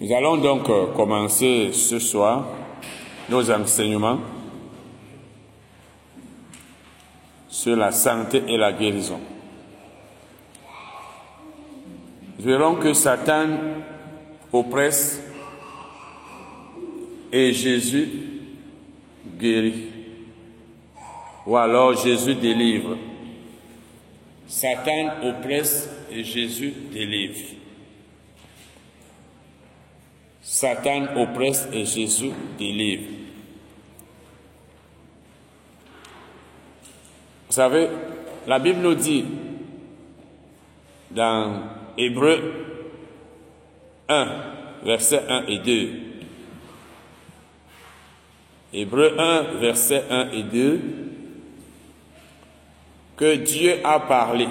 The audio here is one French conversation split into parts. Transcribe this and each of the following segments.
Nous allons donc euh, commencer ce soir nos enseignements sur la santé et la guérison. Nous verrons que Satan oppresse et Jésus guérit. Ou alors Jésus délivre. Satan oppresse et Jésus délivre. Satan oppresse et Jésus délivre. Vous savez, la Bible nous dit dans Hébreu 1, versets 1 et 2. Hébreu 1, versets 1 et 2, que Dieu a parlé.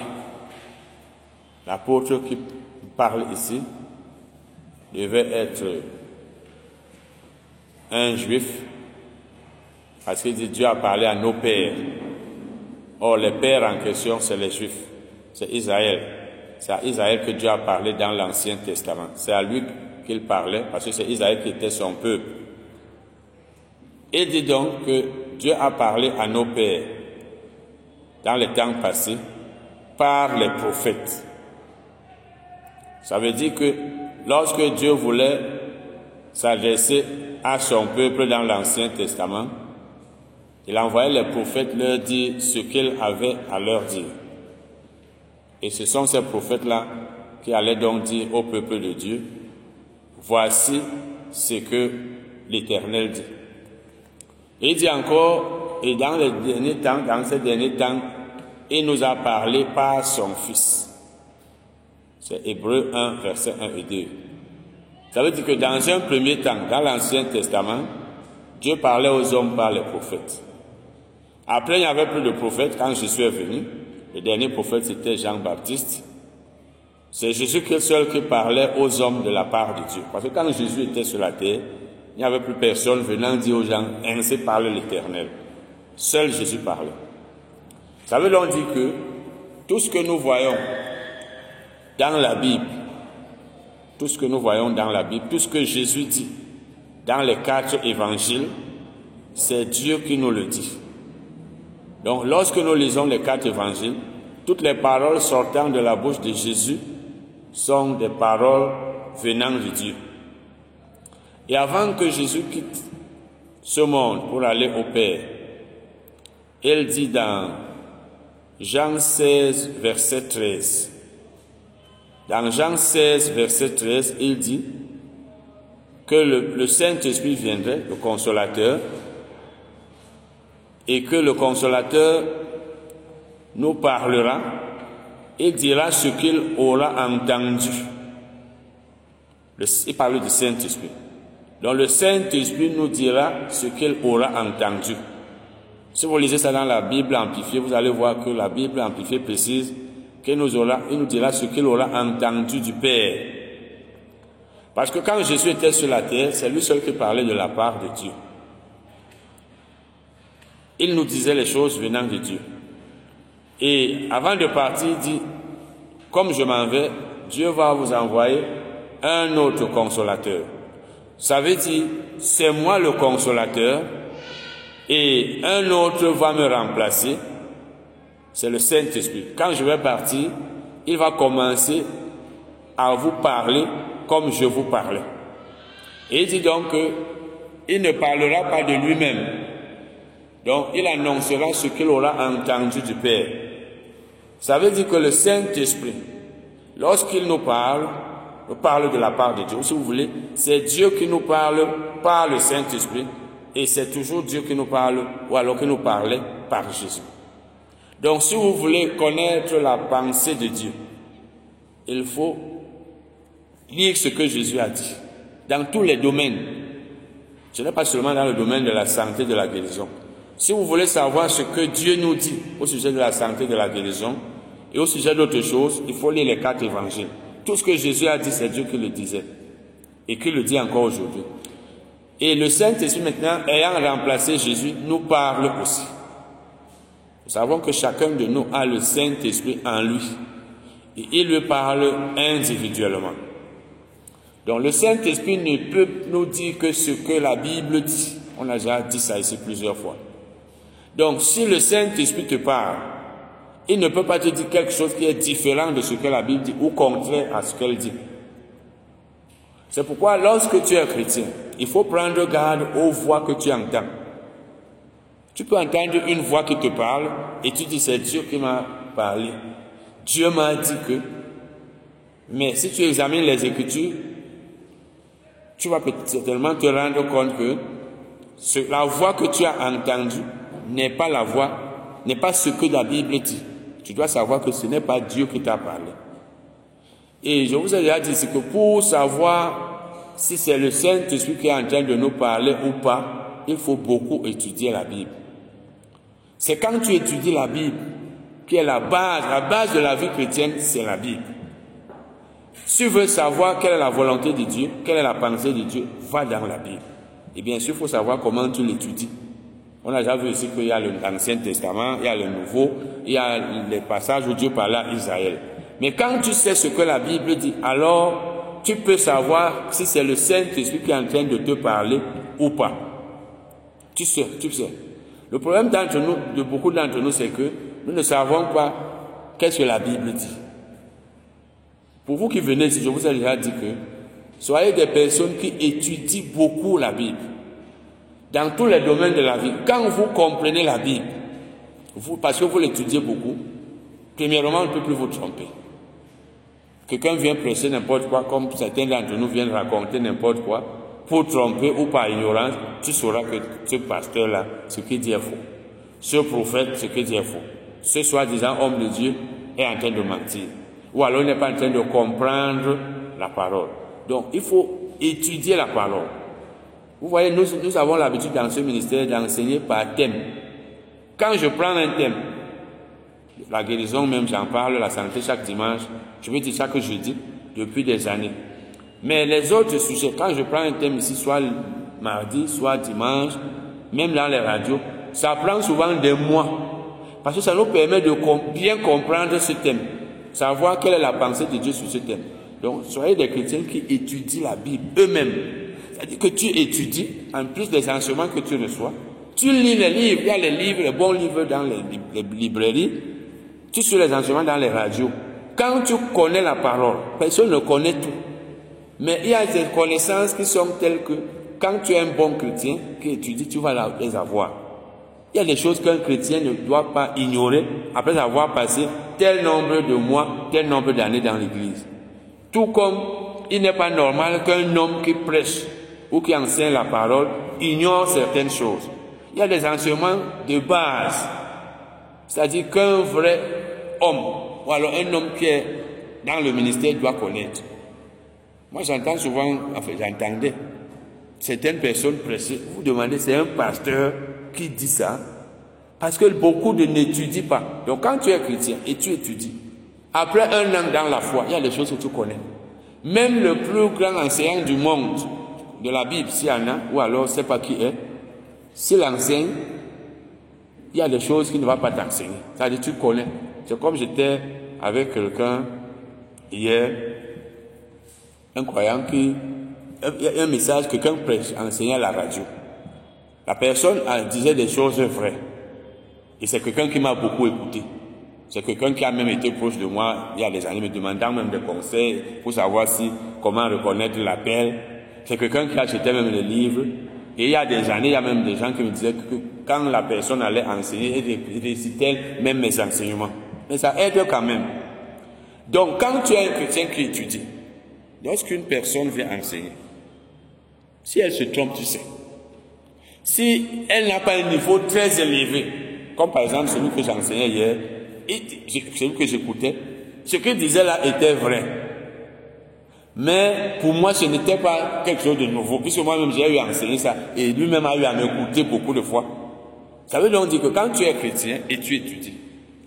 L'apôtre qui parle ici devait être un juif, parce qu'il dit Dieu a parlé à nos pères. Or, les pères en question, c'est les juifs, c'est Israël. C'est à Israël que Dieu a parlé dans l'Ancien Testament. C'est à lui qu'il parlait, parce que c'est Israël qui était son peuple. Il dit donc que Dieu a parlé à nos pères dans les temps passés par les prophètes. Ça veut dire que lorsque Dieu voulait s'adresser à son peuple dans l'Ancien Testament, il envoyait les prophètes leur dire ce qu'il avait à leur dire. Et ce sont ces prophètes-là qui allaient donc dire au peuple de Dieu, voici ce que l'Éternel dit. Il dit encore, et dans les derniers temps, dans ces derniers temps, il nous a parlé par son Fils. C'est Hébreu 1, verset 1 et 2. Ça veut dire que dans un premier temps, dans l'Ancien Testament, Dieu parlait aux hommes par les prophètes. Après, il n'y avait plus de prophètes quand Jésus est venu. Le dernier prophète, c'était Jean-Baptiste. C'est Jésus seul qui parlait aux hommes de la part de Dieu. Parce que quand Jésus était sur la terre, il n'y avait plus personne venant dire aux gens, ainsi parle l'Éternel. Seul Jésus parlait. Ça veut donc dire que tout ce que nous voyons dans la Bible, tout ce que nous voyons dans la Bible, tout ce que Jésus dit dans les quatre évangiles, c'est Dieu qui nous le dit. Donc lorsque nous lisons les quatre évangiles, toutes les paroles sortant de la bouche de Jésus sont des paroles venant de Dieu. Et avant que Jésus quitte ce monde pour aller au Père, il dit dans Jean 16, verset 13, dans Jean 16, verset 13, il dit que le, Saint-Esprit viendrait, le consolateur, et que le consolateur nous parlera et dira ce qu'il aura entendu. Il parle du Saint-Esprit. Donc le Saint-Esprit nous dira ce qu'il aura entendu. Si vous lisez ça dans la Bible amplifiée, vous allez voir que la Bible amplifiée précise qu'il nous, aura, il nous dira ce qu'il aura entendu du Père. Parce que quand Jésus était sur la terre, c'est lui seul qui parlait de la part de Dieu. Il nous disait les choses venant de Dieu. Et avant de partir, il dit, comme je m'en vais, Dieu va vous envoyer un autre consolateur. Ça veut dire, c'est moi le consolateur et un autre va me remplacer. C'est le Saint-Esprit. Quand je vais partir, il va commencer à vous parler comme je vous parlais. Et il dit donc qu'il ne parlera pas de lui-même. Donc il annoncera ce qu'il aura entendu du Père. Ça veut dire que le Saint-Esprit, lorsqu'il nous parle, parle de la part de Dieu. Si vous voulez, c'est Dieu qui nous parle par le Saint-Esprit et c'est toujours Dieu qui nous parle ou alors qui nous parlait par Jésus. Donc si vous voulez connaître la pensée de Dieu, il faut lire ce que Jésus a dit dans tous les domaines. Ce n'est pas seulement dans le domaine de la santé, de la guérison. Si vous voulez savoir ce que Dieu nous dit au sujet de la santé, de la guérison et au sujet d'autres choses, il faut lire les quatre évangiles. Tout ce que Jésus a dit, c'est Dieu qui le disait et qui le dit encore aujourd'hui. Et le Saint-Esprit maintenant, ayant remplacé Jésus, nous parle aussi. Nous savons que chacun de nous a le Saint-Esprit en lui et il lui parle individuellement. Donc le Saint-Esprit ne peut nous dire que ce que la Bible dit. On a déjà dit ça ici plusieurs fois. Donc si le Saint-Esprit te parle, il ne peut pas te dire quelque chose qui est différent de ce que la Bible dit ou contraire à ce qu'elle dit. C'est pourquoi lorsque tu es chrétien, il faut prendre garde aux voix que tu entends. Tu peux entendre une voix qui te parle et tu dis c'est Dieu qui m'a parlé. Dieu m'a dit que. Mais si tu examines les Écritures, tu vas certainement te rendre compte que la voix que tu as entendue n'est pas la voix, n'est pas ce que la Bible dit. Tu dois savoir que ce n'est pas Dieu qui t'a parlé. Et je vous ai déjà dit que pour savoir si c'est le Saint-Esprit qui est en train de nous parler ou pas, il faut beaucoup étudier la Bible. C'est quand tu étudies la Bible qui est la base, la base de la vie chrétienne, c'est la Bible. Si tu veux savoir quelle est la volonté de Dieu, quelle est la pensée de Dieu, va dans la Bible. Et bien sûr, il faut savoir comment tu l'étudies. On a déjà vu ici qu'il y a l'Ancien Testament, il y a le Nouveau, il y a les passages où Dieu parle à Israël. Mais quand tu sais ce que la Bible dit, alors tu peux savoir si c'est le Saint-Esprit qui est en train de te parler ou pas. Tu sais, tu sais. Le problème d'entre nous, de beaucoup d'entre nous, c'est que nous ne savons pas qu'est-ce que la Bible dit. Pour vous qui venez ici, je vous ai déjà dit que soyez des personnes qui étudient beaucoup la Bible. Dans tous les domaines de la vie. Quand vous comprenez la Bible, vous, parce que vous l'étudiez beaucoup, premièrement, on ne peut plus vous tromper. Quelqu'un vient presser n'importe quoi, comme certains d'entre nous viennent raconter n'importe quoi, pour tromper ou par ignorance, tu sauras que ce pasteur-là, ce qu'il dit est faux. Ce prophète, ce qu'il dit est faux. Ce soi-disant homme de Dieu est en train de mentir. Ou alors il n'est pas en train de comprendre la parole. Donc il faut étudier la parole. Vous voyez, nous, nous avons l'habitude dans ce ministère d'enseigner par thème. Quand je prends un thème, la guérison même, j'en parle, la santé chaque dimanche, je veux dire chaque jeudi, depuis des années. Mais les autres sujets, quand je prends un thème ici, soit mardi, soit dimanche, même dans les radios, ça prend souvent des mois. Parce que ça nous permet de bien comprendre ce thème, savoir quelle est la pensée de Dieu sur ce thème. Donc, soyez des chrétiens qui étudient la Bible eux-mêmes. C'est-à-dire que tu étudies, en plus des enseignements que tu reçois, tu lis les livres, il y a les livres, les bons livres dans les, librairies, tu suis les enseignements dans les radios. Quand tu connais la parole, personne ne connaît tout. Mais il y a des connaissances qui sont telles que quand tu es un bon chrétien qui étudie, tu vas les avoir. Il y a des choses qu'un chrétien ne doit pas ignorer après avoir passé tel nombre de mois, tel nombre d'années dans l'église. Tout comme il n'est pas normal qu'un homme qui prêche ou qui enseigne la parole ignore certaines choses. Il y a des enseignements de base. C'est-à-dire qu'un vrai homme, ou alors un homme qui est dans le ministère doit connaître. Moi, j'entends souvent, enfin, j'entendais certaines personnes pressées, vous demandez, c'est un pasteur qui dit ça, parce que beaucoup de n'étudient pas. Donc, quand tu es chrétien et tu étudies, après un an dans la foi, il y a des choses que tu connais. Même le plus grand enseignant du monde, de la Bible, s'il y en a, ou alors, je ne sais pas qui est, s'il enseigne, il y a des choses qu'il ne va pas t'enseigner. C'est-à-dire, tu connais. C'est comme j'étais avec quelqu'un hier, un croyant qui, un message, quelqu'un prêche, enseignait à la radio. La personne disait des choses vraies. Et c'est quelqu'un qui m'a beaucoup écouté. C'est quelqu'un qui a même été proche de moi il y a des années, me demandant même des conseils pour savoir si, comment reconnaître l'appel. C'est quelqu'un qui achetait même les livres. Et il y a des années, il y a même des gens qui me disaient que quand la personne allait enseigner, elle récitait même mes enseignements. Mais ça aide quand même. Donc, quand tu es un chrétien qui étudie, lorsqu'une personne vient enseigner, si elle se trompe, tu sais. Si elle n'a pas un niveau très élevé, comme par exemple celui que j'enseignais hier, celui que j'écoutais, ce qu'il disait là était vrai. Mais pour moi, ce n'était pas quelque chose de nouveau, puisque moi-même j'ai eu à enseigner ça, et lui-même a eu à m'écouter beaucoup de fois. Ça veut donc dire que quand tu es chrétien et tu étudies,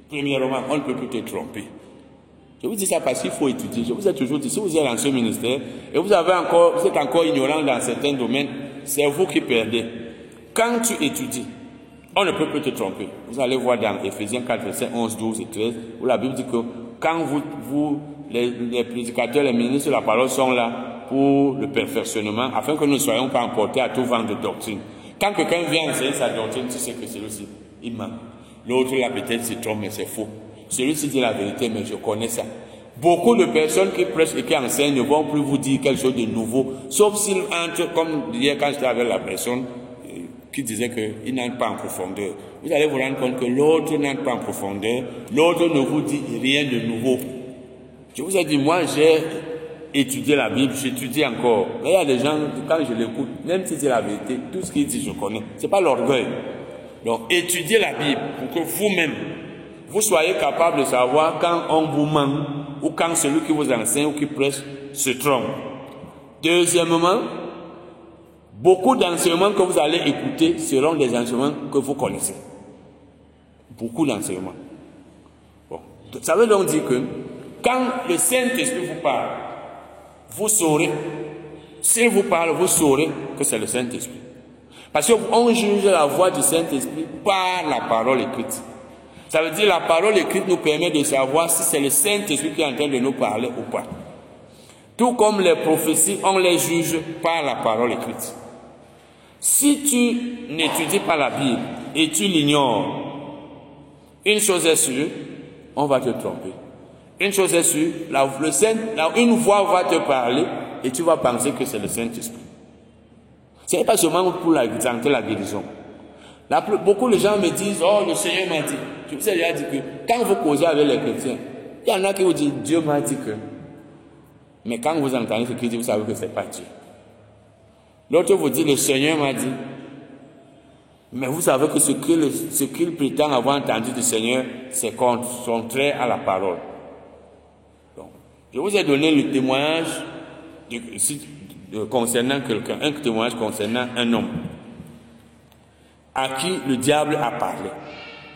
premièrement, on ne peut plus te tromper. Je vous dis ça parce qu'il faut étudier. Je vous ai toujours dit, si vous êtes dans ce ministère et vous, avez encore, vous êtes encore ignorant dans certains domaines, c'est vous qui perdez. Quand tu étudies, on ne peut plus te tromper. Vous allez voir dans Ephésiens 4, verset 11, 12 et 13, où la Bible dit que quand vous, les, prédicateurs, les ministres de la parole sont là, pour le perfectionnement, afin que nous ne soyons pas emportés à tout vent de doctrine. Quand quelqu'un vient enseigner sa doctrine, tu sais que c'est aussi, il ment. L'autre là peut-être se trompe, mais c'est faux. Celui-ci dit la vérité, mais je connais ça. Beaucoup de personnes qui prêchent et qui enseignent ne vont plus vous dire quelque chose de nouveau, sauf s'ils entrent, comme hier quand j'étais avec la personne euh, qui disait qu'il n'entre pas en profondeur. Vous allez vous rendre compte que l'autre n'entre pas en profondeur, l'autre ne vous dit rien de nouveau. Je vous ai dit, moi j'ai étudié la Bible, j'étudie encore. Mais il y a des gens, quand je l'écoute, même si c'est la vérité, tout ce qu'il dit, je connais. C'est pas l'orgueil. Donc, étudiez la Bible pour que vous-même, vous soyez capable de savoir quand on vous ment ou quand celui qui vous enseigne ou qui prêche se trompe. Deuxièmement, beaucoup d'enseignements que vous allez écouter seront des enseignements que vous connaissez. Beaucoup d'enseignements. Bon. Ça veut donc dire que quand le Saint-Esprit vous parle, vous saurez, s'il vous parle, vous saurez que c'est le Saint-Esprit. Parce qu'on juge la voix du Saint-Esprit par la parole écrite. Ça veut dire la parole écrite nous permet de savoir si c'est le Saint-Esprit qui est en train de nous parler ou pas. Tout comme les prophéties, on les juge par la parole écrite. Si tu n'étudies pas la Bible et tu l'ignores, une chose est sûre, on va te tromper. Une chose est sûre, une voix va te parler et tu vas penser que c'est le Saint-Esprit. Ce n'est pas seulement pour la guérison. Beaucoup de gens me disent, oh, le Seigneur m'a dit. Je vous ai déjà dit que quand vous causez avec les chrétiens, il y en a qui vous disent, Dieu m'a dit que. Mais quand vous entendez ce qu'il dit, vous savez que ce n'est pas Dieu. L'autre vous dit, le Seigneur m'a dit. Mais vous savez que ce qu'il prétend avoir entendu du Seigneur, c'est contraire à la parole. Donc, je vous ai donné le témoignage concernant quelqu'un, un témoignage concernant un homme à qui le diable a parlé.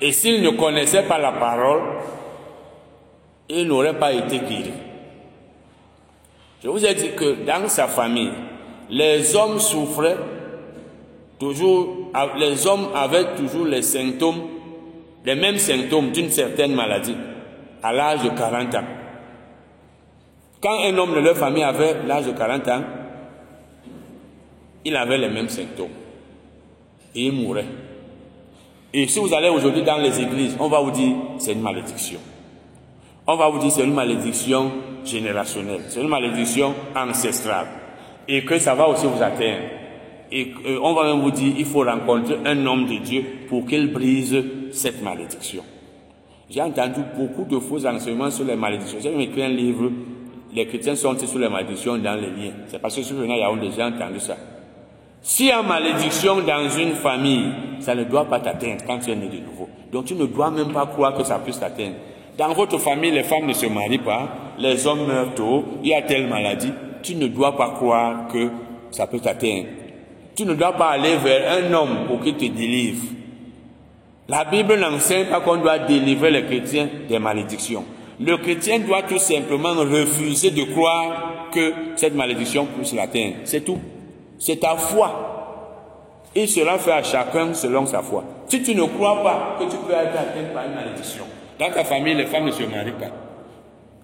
Et s'il ne connaissait pas la parole, il n'aurait pas été guéri. Je vous ai dit que dans sa famille, les hommes souffraient toujours, les hommes avaient toujours les symptômes, les mêmes symptômes d'une certaine maladie à l'âge de 40 ans. Quand un homme de leur famille avait l'âge de 40 ans, il avait les mêmes symptômes et il mourait. Et si vous allez aujourd'hui dans les églises, on va vous dire c'est une malédiction. On va vous dire c'est une malédiction générationnelle, c'est une malédiction ancestrale. Et que ça va aussi vous atteindre. Et on va même vous dire il faut rencontrer un homme de Dieu pour qu'il brise cette malédiction. J'ai entendu beaucoup de faux enseignements sur les malédictions. J'ai écrit un livre, les chrétiens sont sur les malédictions dans les liens? C'est parce que sur le il y a déjà entendu ça. S'il y a malédiction dans une famille, ça ne doit pas t'atteindre quand tu es né de nouveau. Donc tu ne dois même pas croire que ça puisse t'atteindre. Dans votre famille, les femmes ne se marient pas, les hommes meurent tôt, il y a telle maladie. Tu ne dois pas croire que ça peut t'atteindre. Tu ne dois pas aller vers un homme pour qu'il te délivre. La Bible n'enseigne pas qu'on doit délivrer les chrétiens des malédictions. Le chrétien doit tout simplement refuser de croire que cette malédiction puisse l'atteindre. C'est tout. C'est ta foi. Et cela fait à chacun selon sa foi. Si tu ne crois pas que tu peux être atteint par une malédiction, dans ta famille, les femmes ne se marient pas.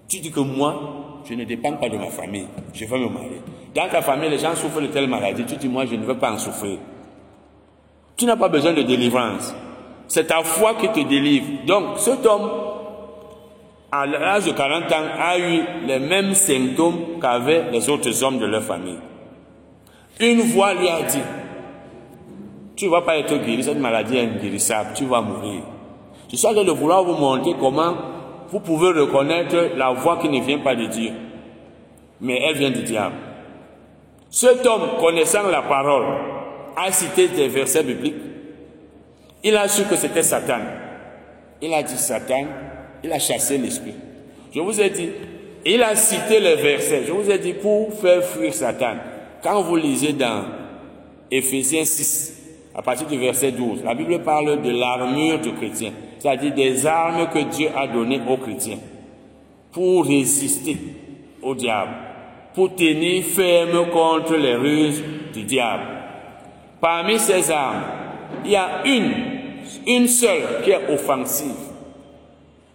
Tu dis que moi, je ne dépends pas de ma famille, je veux me marier. Dans ta famille, les gens souffrent de telle maladie, tu dis moi, je ne veux pas en souffrir. Tu n'as pas besoin de délivrance. C'est ta foi qui te délivre. Donc, cet homme, à l'âge de 40 ans, a eu les mêmes symptômes qu'avaient les autres hommes de leur famille. Une voix lui a dit, tu ne vas pas être guéri, cette maladie est inguérissable, tu vas mourir. Je suis en train de vouloir vous montrer comment vous pouvez reconnaître la voix qui ne vient pas de Dieu, mais elle vient du diable. Cet homme, connaissant la parole, a cité des versets bibliques. Il a su que c'était Satan. Il a dit Satan, il a chassé l'esprit. Je vous ai dit, il a cité les versets. Je vous ai dit pour faire fuir Satan. Quand vous lisez dans Ephésiens 6, à partir du verset 12, la Bible parle de l'armure du chrétien, c'est-à-dire des armes que Dieu a données aux chrétiens pour résister au diable, pour tenir ferme contre les ruses du diable. Parmi ces armes, il y a une, une seule qui est offensive.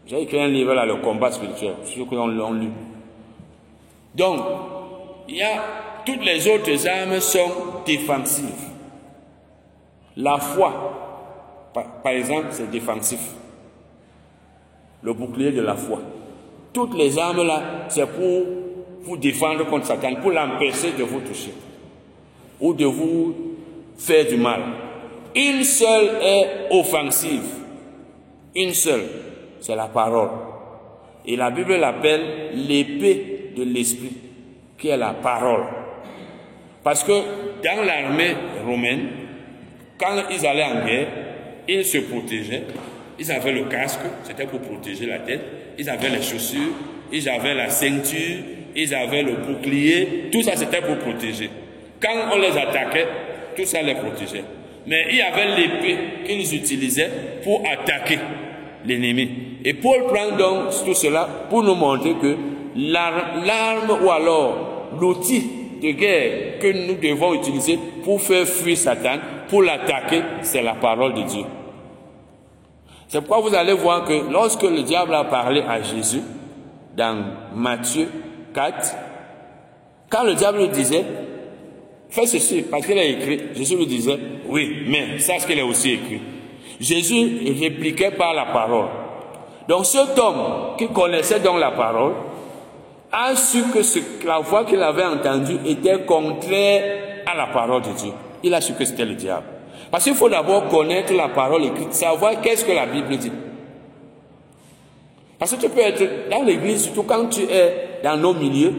J'ai écrit un livre là, Le combat spirituel, ceux qui l'ont lu. Donc, il y a toutes les autres armes sont défensives. La foi, par, exemple, c'est défensif. Le bouclier de la foi. Toutes les armes là, c'est pour vous défendre contre Satan, pour l'empêcher de vous toucher ou de vous faire du mal. Une seule est offensive. Une seule, c'est la parole. Et la Bible l'appelle l'épée de l'esprit, qui est la parole. Parce que dans l'armée romaine, quand ils allaient en guerre, ils se protégeaient. Ils avaient le casque, c'était pour protéger la tête. Ils avaient les chaussures, ils avaient la ceinture, ils avaient le bouclier. Tout ça, c'était pour protéger. Quand on les attaquait, tout ça les protégeait. Mais il y avait l'épée qu'ils utilisaient pour attaquer l'ennemi. Et Paul prend donc tout cela pour nous montrer que l'arme ou alors l'outil de guerre que nous devons utiliser pour faire fuir Satan, pour l'attaquer, c'est la parole de Dieu. C'est pourquoi vous allez voir que lorsque le diable a parlé à Jésus, dans Matthieu 4, quand le diable lui disait, fais ceci, parce qu'il a écrit, Jésus lui disait, oui, mais sache qu'il a aussi écrit. Jésus répliquait par la parole. Donc cet homme qui connaissait donc la parole a su que ce, la voix qu'il avait entendue était contraire à la parole de Dieu. Il a su que c'était le diable. Parce qu'il faut d'abord connaître la parole écrite, savoir qu'est-ce que la Bible dit. Parce que tu peux être dans l'église, surtout quand tu es dans nos milieux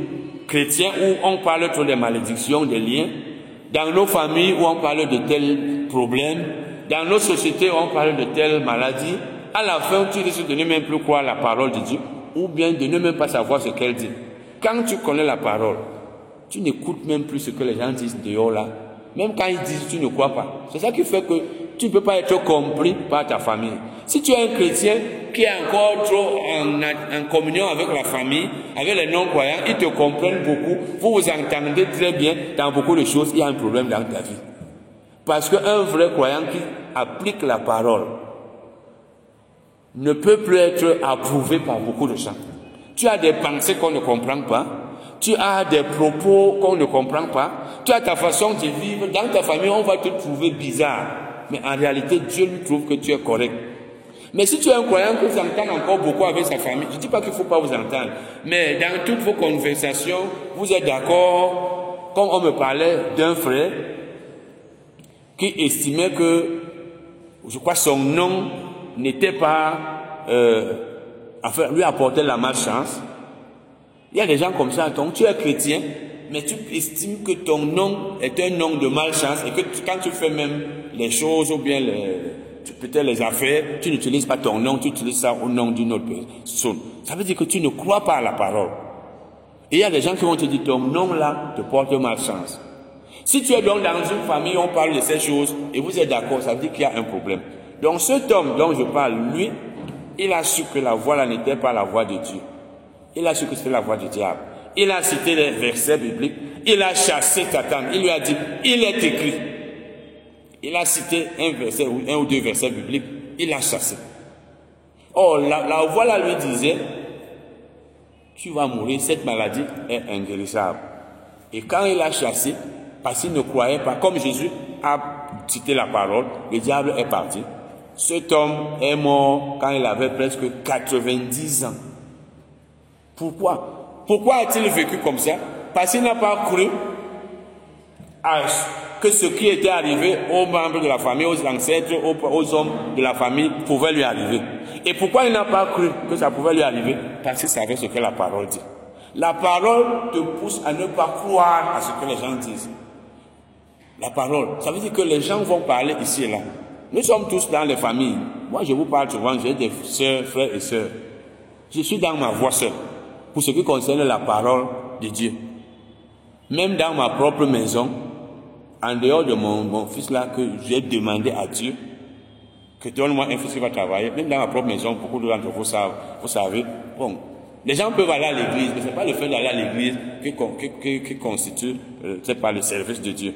chrétiens où on parle trop des malédictions, des liens, dans nos familles où on parle de tels problèmes, dans nos sociétés où on parle de telles maladies, à la fin, tu risques de ne même plus croire la parole de Dieu, ou bien de ne même pas savoir ce qu'elle dit. Quand tu connais la parole, tu n'écoutes même plus ce que les gens disent dehors là. Même quand ils disent, tu ne crois pas. C'est ça qui fait que tu ne peux pas être compris par ta famille. Si tu es un chrétien qui est encore trop en, en communion avec la famille, avec les non-croyants, ils te comprennent beaucoup, vous vous entendez très bien dans beaucoup de choses, il y a un problème dans ta vie. Parce qu'un vrai croyant qui applique la parole ne peut plus être approuvé par beaucoup de gens. Tu as des pensées qu'on ne comprend pas, tu as des propos qu'on ne comprend pas, tu as ta façon de vivre, dans ta famille on va te trouver bizarre, mais en réalité Dieu lui trouve que tu es correct. Mais si tu es un croyant que vous entendez encore beaucoup avec sa famille, je ne dis pas qu'il ne faut pas vous entendre, mais dans toutes vos conversations, vous êtes d'accord, comme on me parlait d'un frère qui estimait que, je crois, son nom n'était pas, euh, enfin, lui apportait la malchance. Il y a des gens comme ça, donc tu es chrétien, mais tu estimes que ton nom est un nom de malchance et que quand tu fais même les choses ou bien peut-être les affaires, tu n'utilises pas ton nom, tu utilises ça au nom d'une autre personne. Ça veut dire que tu ne crois pas à la parole. Et il y a des gens qui vont te dire ton nom là te porte malchance. Si tu es donc dans une famille, on parle de ces choses et vous êtes d'accord, ça veut dire qu'il y a un problème. Donc cet homme dont je parle, lui, il a su que la voix là n'était pas la voix de Dieu. Il a su que c'était la voix du diable. Il a cité les versets bibliques. Il a chassé Satan. Il lui a dit, il est écrit. Il a cité un verset ou un ou deux versets bibliques. Il l'a chassé. Oh, la, la voix là lui disait, tu vas mourir, cette maladie est inguérissable. Et quand il a chassé, parce qu'il ne croyait pas, comme Jésus a cité la parole, le diable est parti. Cet homme est mort quand il avait presque 90 ans. Pourquoi? Pourquoi a-t-il vécu comme ça? Parce qu'il n'a pas cru à que ce qui était arrivé aux membres de la famille, aux ancêtres, aux, hommes de la famille pouvait lui arriver. Et pourquoi il n'a pas cru que ça pouvait lui arriver? Parce qu'il savait ce que la parole dit. La parole te pousse à ne pas croire à ce que les gens disent. La parole, ça veut dire que les gens vont parler ici et là. Nous sommes tous dans les familles. Moi, je vous parle souvent, j'ai des soeurs, frères et sœurs. Je suis dans ma voix seule, pour ce qui concerne la parole de Dieu. Même dans ma propre maison, en dehors de mon, fils là, que j'ai demandé à Dieu, que donne-moi un fils qui va travailler, même dans ma propre maison, beaucoup d'entre vous savent, vous savez, bon, les gens peuvent aller à l'église, mais ce n'est pas le fait d'aller à l'église qui, constitue, euh, c'est pas le service de Dieu.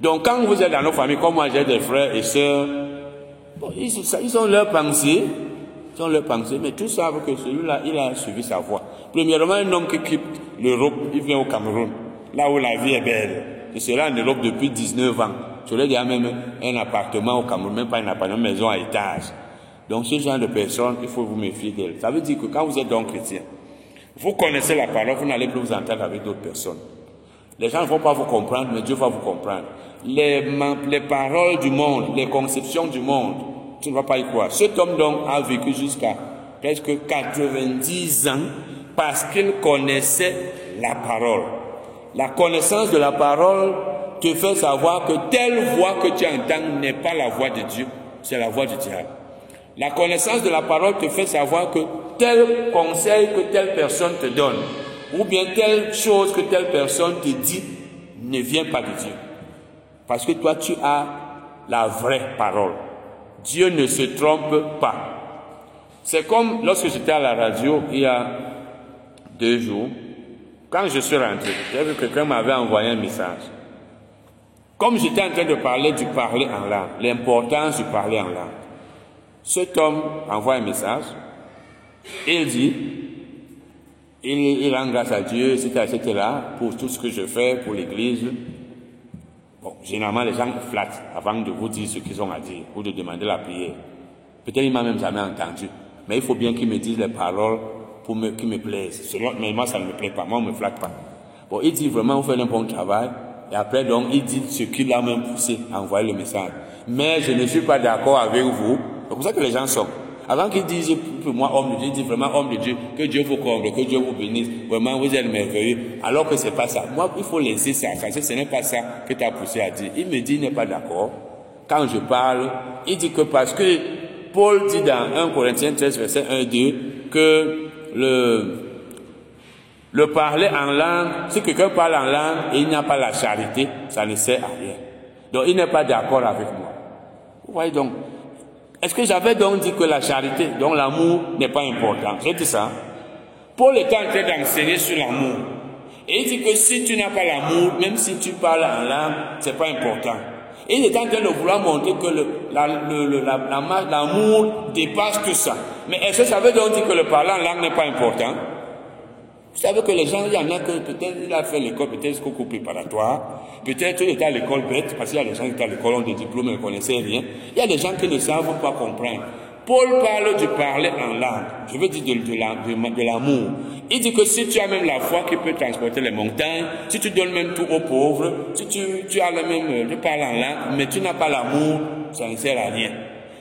Donc quand vous êtes dans nos familles, comme moi j'ai des frères et sœurs, ils, ont leur pensée, ils ont leur pensée, mais tous savent que celui-là, il a suivi sa voie. Premièrement, un homme qui quitte l'Europe, il vient au Cameroun. là où la vie est belle. Je serai en Europe depuis 19 ans. J'aurais déjà même un appartement au Cameroun, même pas un appartement, une maison à étage. Donc ce genre de personnes, il faut vous méfier d'elles. Ça veut dire que quand vous êtes donc chrétien, vous connaissez la parole, vous n'allez plus vous entendre avec d'autres personnes. Les gens ne vont pas vous comprendre, mais Dieu va vous comprendre. Les, les paroles du monde, les conceptions du monde, tu ne vas pas y croire. Cet homme donc a vécu jusqu'à presque 90 ans parce qu'il connaissait la parole. La connaissance de la parole te fait savoir que telle voix que tu entends n'est pas la voix de Dieu, c'est la voix du diable. La connaissance de la parole te fait savoir que tel conseil que telle personne te donne, ou bien telle chose que telle personne te dit, ne vient pas de Dieu. Parce que toi, tu as la vraie parole. Dieu ne se trompe pas. C'est comme lorsque j'étais à la radio il y a deux jours, quand je suis rentré, j'ai vu que quelqu'un m'avait envoyé un message. Comme j'étais en train de parler du parler en langue, l'importance du parler en langue, cet homme envoie un message et il dit, il, rend grâce à Dieu, etc., etc., pour tout ce que je fais pour l'Église. Bon, généralement, les gens flattent avant de vous dire ce qu'ils ont à dire ou de demander la prière. Peut-être il m'a même jamais entendu. Mais il faut bien qu'il me dise les paroles pour me, qui me plaisent. mais moi, ça ne me plaît pas. Moi, on ne me flatte pas. Bon, il dit vraiment, vous faites un bon travail. Et après, donc, il dit ce qui l'a même poussé à envoyer le message. Mais je ne suis pas d'accord avec vous. C'est pour ça que les gens sont. Avant qu'ils disent pour moi homme de Dieu, il dit vraiment homme de Dieu, que Dieu vous comble, que Dieu vous bénisse, vraiment vous êtes merveilleux, alors que c'est pas ça. Moi, il faut laisser ça, parce que ce n'est pas ça que tu as poussé à dire. Il me dit, il n'est pas d'accord. Quand je parle, il dit que parce que Paul dit dans 1 Corinthiens 13, verset 1 2, que le, le parler en langue, si quelqu'un parle en langue et il n'y a pas la charité, ça ne sert à rien. Donc il n'est pas d'accord avec moi. Vous voyez donc, est-ce que j'avais donc dit que la charité, donc l'amour n'est pas important? J'ai dit ça. Paul est en train d'enseigner sur l'amour. Et il dit que si tu n'as pas l'amour, même si tu parles en langue, c'est pas important. Et il est en train de vouloir montrer que l'amour dépasse tout ça. Mais est-ce que ça veut donc dire que le parler en langue n'est pas important? Vous savez que les gens, il y en a que peut-être il a fait l'école, peut-être jusqu'au cours préparatoire, peut-être il était à l'école bête, parce qu'il y a des gens qui étaient à l'école, ont des diplômes et ne connaissaient rien. Il y a des gens qui ne savent pas comprendre. Paul parle du parler en langue, je veux dire de, l'amour. Il dit que si tu as même la foi qui peut transporter les montagnes, si tu donnes même tout aux pauvres, si tu, tu as le même, tu parles en langue, mais tu n'as pas l'amour, ça ne sert à rien.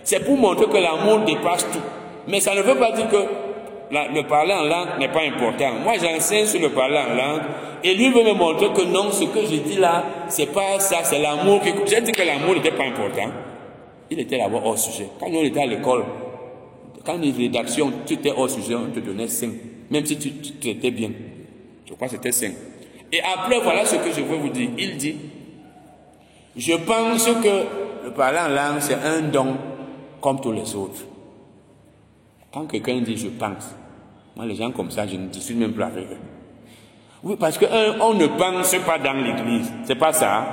C'est pour montrer que l'amour dépasse tout. Mais ça ne veut pas dire que le parler en langue n'est pas important. Moi, j'enseigne sur le parler en langue et lui veut me montrer que non, ce que je dis là, c'est pas ça, c'est l'amour. J'ai dit que l'amour n'était pas important. Il était là-bas hors sujet. Quand on était à l'école, quand les rédactions, tu étais hors sujet, on te donnait 5. Même si tu, tu étais bien. Je crois que c'était 5. Et après, voilà ce que je veux vous dire. Il dit, je pense que le parler en langue, c'est un don comme tous les autres. Quand quelqu'un dit je pense, moi les gens comme ça, je ne discute même plus avec eux. Oui, parce qu'on ne pense pas dans l'église. C'est pas ça.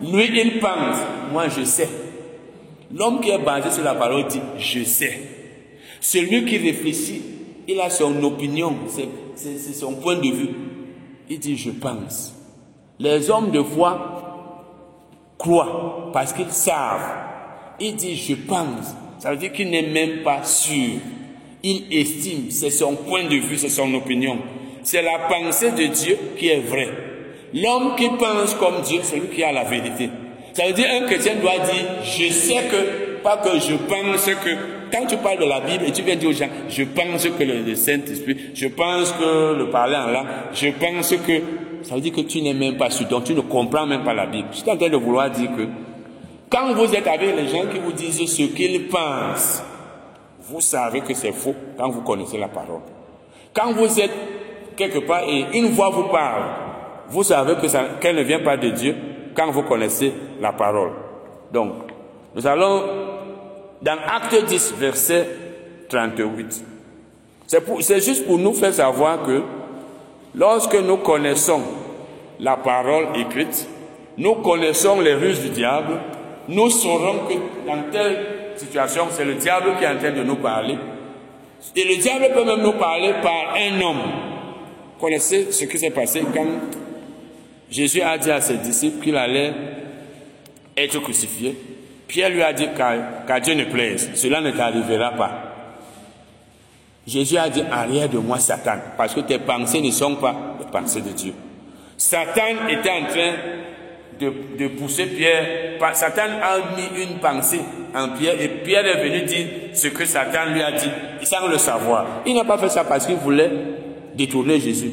Lui, il pense. Moi, je sais. L'homme qui est basé sur la parole dit je sais. Celui qui réfléchit, il a son opinion, c'est son point de vue. Il dit je pense. Les hommes de foi croient parce qu'ils savent. Il dit je pense. Ça veut dire qu'il n'est même pas sûr. Il estime, c'est son point de vue, c'est son opinion. C'est la pensée de Dieu qui est vraie. L'homme qui pense comme Dieu, c'est lui qui a la vérité. Ça veut dire un chrétien doit dire, je sais que, pas que je pense que, quand tu parles de la Bible et tu viens dire aux gens, je pense que le, Saint-Esprit, je pense que le parler en langue, je pense que, ça veut dire que tu n'es même pas sûr, donc tu ne comprends même pas la Bible. Je suis en train de vouloir dire que, quand vous êtes avec les gens qui vous disent ce qu'ils pensent, vous savez que c'est faux quand vous connaissez la parole. Quand vous êtes quelque part et une voix vous parle, vous savez que qu'elle ne vient pas de Dieu quand vous connaissez la parole. Donc, nous allons dans Acte 10, verset 38. C'est juste pour nous faire savoir que lorsque nous connaissons la parole écrite, nous connaissons les ruses du diable, nous saurons que dans telle situation, c'est le diable qui est en train de nous parler. Et le diable peut même nous parler par un homme. Vous connaissez ce qui s'est passé quand Jésus a dit à ses disciples qu'il allait être crucifié. Pierre lui a dit qu'à Dieu ne plaise, cela ne t'arrivera pas. Jésus a dit arrière de moi Satan, parce que tes pensées ne sont pas les pensées de Dieu. Satan était en train de, de pousser Pierre. Satan a mis une pensée en Pierre et Pierre est venu dire ce que Satan lui a dit sans le savoir. Il n'a pas fait ça parce qu'il voulait détourner Jésus.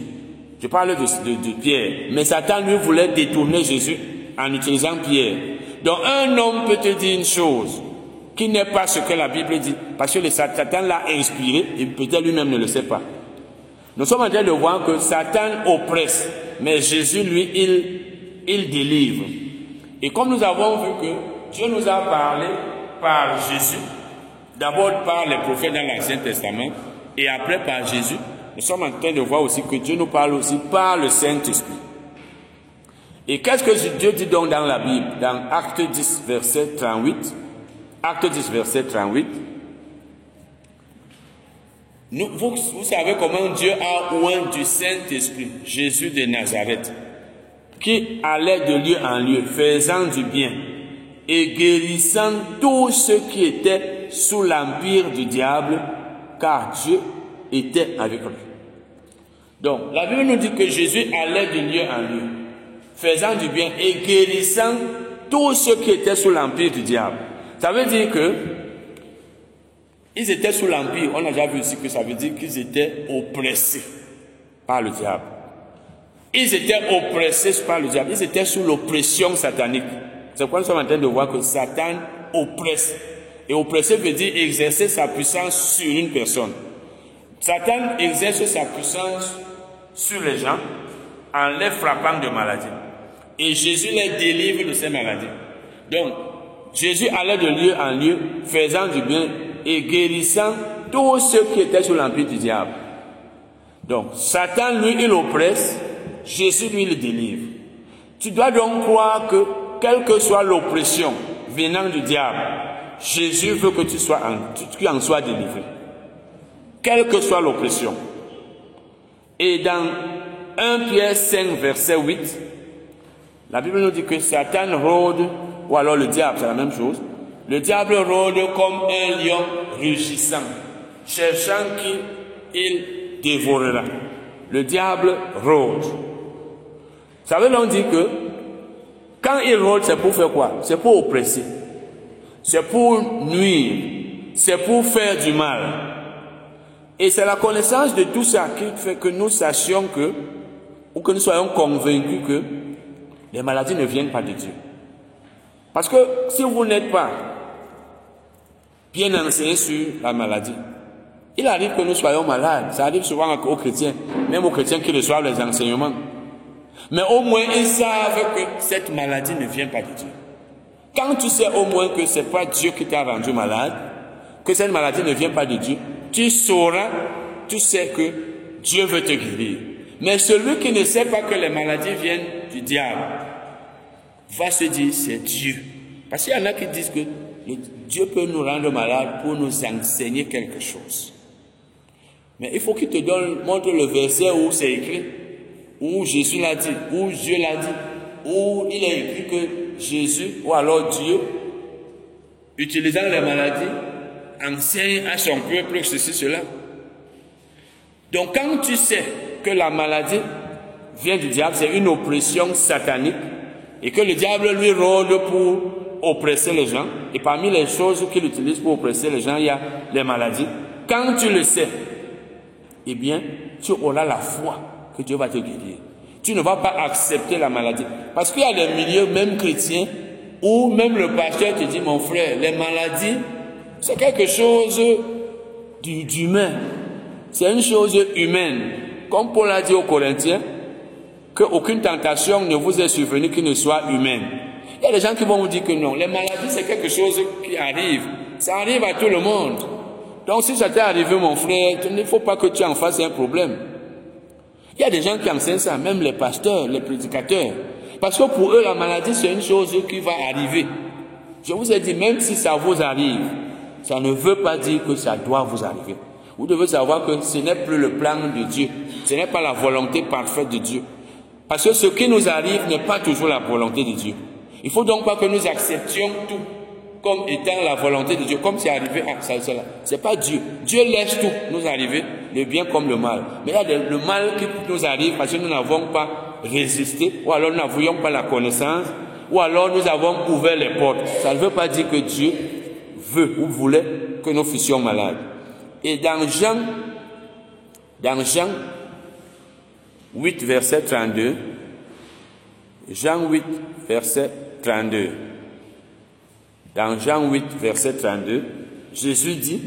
Je parle de, de, Pierre. Mais Satan lui voulait détourner Jésus en utilisant Pierre. Donc un homme peut te dire une chose qui n'est pas ce que la Bible dit, parce que le Satan l'a inspiré et peut-être lui-même ne le sait pas. Nous sommes en train de voir que Satan oppresse, mais Jésus, lui, il, il délivre. Et comme nous avons vu que Dieu nous a parlé par Jésus, d'abord par les prophètes dans l'Ancien Testament, et après par Jésus, nous sommes en train de voir aussi que Dieu nous parle aussi par le Saint-Esprit. Et qu'est-ce que Dieu dit donc dans la Bible Dans Acte 10, verset 38. Acte 10, verset 38. Nous, vous, vous, savez comment Dieu a oint du Saint-Esprit, Jésus de Nazareth, qui allait de lieu en lieu, faisant du bien et guérissant tous ceux qui étaient sous l'empire du diable, car Dieu était avec lui. Donc, la Bible nous dit que Jésus allait de lieu en lieu, faisant du bien et guérissant tous ceux qui étaient sous l'empire du diable. Ça veut dire que ils étaient sous l'empire. On a déjà vu ici que ça veut dire qu'ils étaient oppressés par le diable. Ils étaient oppressés par le diable. Ils étaient sous l'oppression satanique. C'est pourquoi nous sommes en train de voir que Satan oppresse. Et oppresser veut dire exercer sa puissance sur une personne. Satan exerce sa puissance sur les gens en les frappant de maladies. Et Jésus les délivre de ces maladies. Donc, Jésus allait de lieu en lieu, faisant du bien et guérissant tous ceux qui étaient sous l'empire du diable. Donc, Satan, lui, il oppresse, Jésus, lui, le délivre. Tu dois donc croire que, quelle que soit l'oppression venant du diable, Jésus veut que tu, sois en, sois délivré quelle que soit l'oppression. Et dans 1 Pierre 5, verset 8, la Bible nous dit que Satan rôde, ou alors le diable, c'est la même chose. Le diable rôde comme un lion rugissant, cherchant qui il dévorera. Le diable rôde. Ça veut donc dire que quand il rôde, c'est pour faire quoi? C'est pour oppresser. C'est pour nuire. C'est pour faire du mal. Et c'est la connaissance de tout ça qui fait que nous sachions que, ou que nous soyons convaincus que les maladies ne viennent pas de Dieu. Parce que si vous n'êtes pas bien enseigné sur la maladie, il arrive que nous soyons malades. Ça arrive souvent aux chrétiens, même aux chrétiens qui reçoivent les enseignements. Mais au moins, ils savent que cette maladie ne vient pas de Dieu. Quand tu sais au moins que ce n'est pas Dieu qui t'a rendu malade, que cette maladie ne vient pas de Dieu, tu sauras, tu sais que Dieu veut te guérir. Mais celui qui ne sait pas que les maladies viennent du diable va se dire c'est Dieu. Parce qu'il y en a qui disent que Dieu peut nous rendre malades pour nous enseigner quelque chose. Mais il faut qu'il te montre le verset où c'est écrit, où Jésus l'a dit, où Dieu l'a dit, où il est écrit que Jésus, ou alors Dieu, utilisant les maladies, enseigne à son peuple ceci, cela. Donc quand tu sais que la maladie vient du diable, c'est une oppression satanique, et que le diable lui rôde pour oppresser les gens, et parmi les choses qu'il utilise pour oppresser les gens, il y a les maladies. Quand tu le sais, eh bien, tu auras la foi Dieu va te guérir. Tu ne vas pas accepter la maladie. Parce qu'il y a des milieux, même chrétiens, où même le pasteur te dit, mon frère, les maladies, c'est quelque chose d'humain. C'est une chose humaine. Comme Paul a dit aux Corinthiens, qu'aucune tentation ne vous est survenue qui ne soit humaine. Il y a des gens qui vont vous dire que non, les maladies, c'est quelque chose qui arrive. Ça arrive à tout le monde. Donc si ça t'est arrivé, mon frère, il ne faut pas que tu en fasses un problème. Il y a des gens qui enseignent ça, même les pasteurs, les prédicateurs. Parce que pour eux, la maladie, c'est une chose qui va arriver. Je vous ai dit, même si ça vous arrive, ça ne veut pas dire que ça doit vous arriver. Vous devez savoir que ce n'est plus le plan de Dieu. Ce n'est pas la volonté parfaite de Dieu. Parce que ce qui nous arrive n'est pas toujours la volonté de Dieu. Il faut donc pas que nous acceptions tout comme étant la volonté de Dieu, comme c'est arrivé à ça, cela. C'est pas Dieu. Dieu laisse tout nous arriver, le bien comme le mal. Mais il y a le mal qui nous arrive parce que nous n'avons pas résisté, ou alors nous n'avions pas la connaissance, ou alors nous avons ouvert les portes. Ça ne veut pas dire que Dieu veut ou voulait que nous fussions malades. Et dans Jean, dans Jean 8, verset 32, Jean 8, verset 32, dans Jean 8, verset 32, Jésus dit,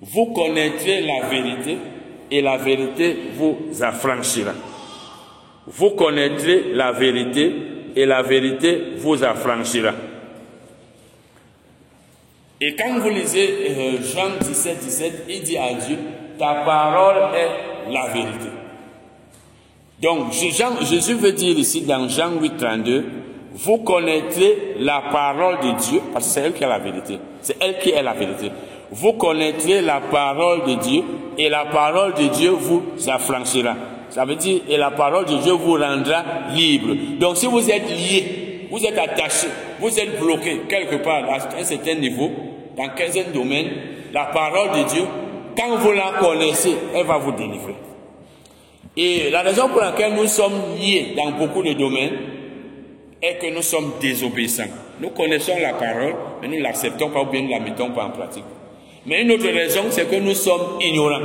vous connaîtrez la vérité et la vérité vous affranchira. Vous connaîtrez la vérité et la vérité vous affranchira. Et quand vous lisez euh, Jean 17, 17, il dit à Dieu, ta parole est la vérité. Donc Jésus veut dire ici dans Jean 8, 32, vous connaîtrez la parole de Dieu, parce que c'est elle qui est la vérité. C'est elle qui est la vérité. Vous connaîtrez la parole de Dieu et la parole de Dieu vous affranchira. Ça veut dire, et la parole de Dieu vous rendra libre. Donc si vous êtes lié, vous êtes attaché, vous êtes bloqué quelque part à un certain niveau, dans un domaine, la parole de Dieu, quand vous la connaissez, elle va vous délivrer. Et la raison pour laquelle nous sommes liés dans beaucoup de domaines est que nous sommes désobéissants. Nous connaissons la parole, mais nous ne l'acceptons pas ou bien nous ne la mettons pas en pratique. Mais une autre raison, c'est que nous sommes ignorants.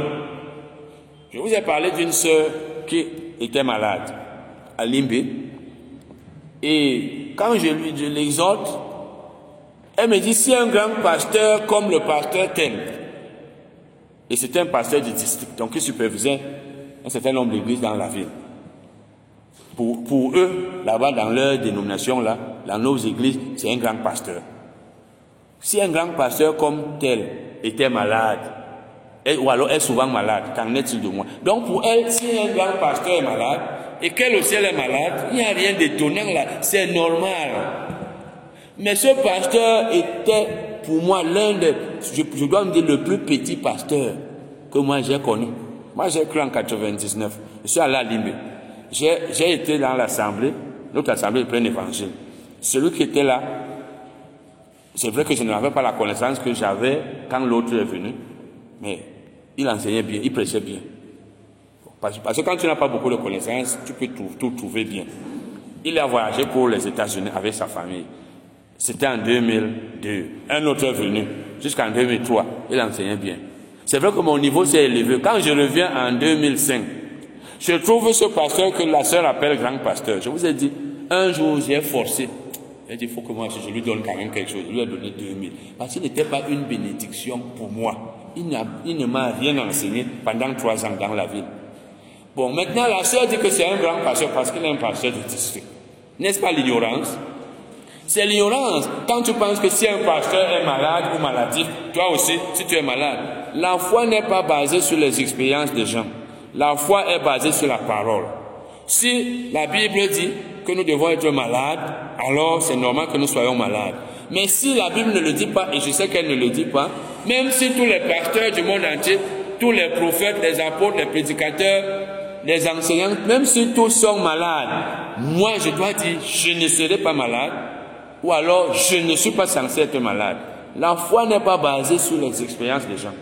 Je vous ai parlé d'une sœur qui était malade à Limbé. Et quand je lui l'exhorte, elle me dit si un grand pasteur comme le pasteur t'aime, et c'était un pasteur du district, donc il supervisait un certain nombre d'églises dans la ville. Pour, eux, là-bas, dans leur dénomination, là, dans nos églises, c'est un grand pasteur. Si un grand pasteur comme tel était malade, ou alors est souvent malade, qu'en est-il de moi? Donc pour elle, si un grand pasteur est malade, et qu'elle aussi elle est malade, il n'y a rien d'étonnant là, c'est normal. Mais ce pasteur était pour moi l'un des, je, dois me dire, le plus petit pasteur que moi j'ai connu. Moi j'ai cru en 99, je suis allé à Limbe. J'ai été dans l'assemblée, notre assemblée de plein évangile. Celui qui était là, c'est vrai que je n'avais pas la connaissance que j'avais quand l'autre est venu, mais il enseignait bien, il prêchait bien. Parce, que quand tu n'as pas beaucoup de connaissances, tu peux tout, tout trouver bien. Il a voyagé pour les États-Unis avec sa famille. C'était en 2002. Un autre est venu jusqu'en 2003. Il enseignait bien. C'est vrai que mon niveau s'est élevé. Quand je reviens en 2005, je trouve ce pasteur que la sœur appelle grand pasteur. Je vous ai dit, un jour j'ai forcé. Elle dit, il faut que moi, je lui donne quand même quelque chose. Je lui ai donné 2000. Parce qu'il n'était pas une bénédiction pour moi. Il, ne m'a rien enseigné pendant trois ans dans la ville. Bon, maintenant, la sœur dit que c'est un grand pasteur parce qu'il est un pasteur de district. N'est-ce pas l'ignorance? C'est l'ignorance. Quand tu penses que si un pasteur est malade ou maladif, toi aussi, si tu es malade, la foi n'est pas basée sur les expériences des gens. La foi est basée sur la parole. Si la Bible dit que nous devons être malades, alors c'est normal que nous soyons malades. Mais si la Bible ne le dit pas, et je sais qu'elle ne le dit pas, même si tous les pasteurs du monde entier, tous les prophètes, les apôtres, les prédicateurs, les enseignants, même si tous sont malades, moi je dois dire, je ne serai pas malade, ou alors je ne suis pas censé être malade. La foi n'est pas basée sur les expériences des gens.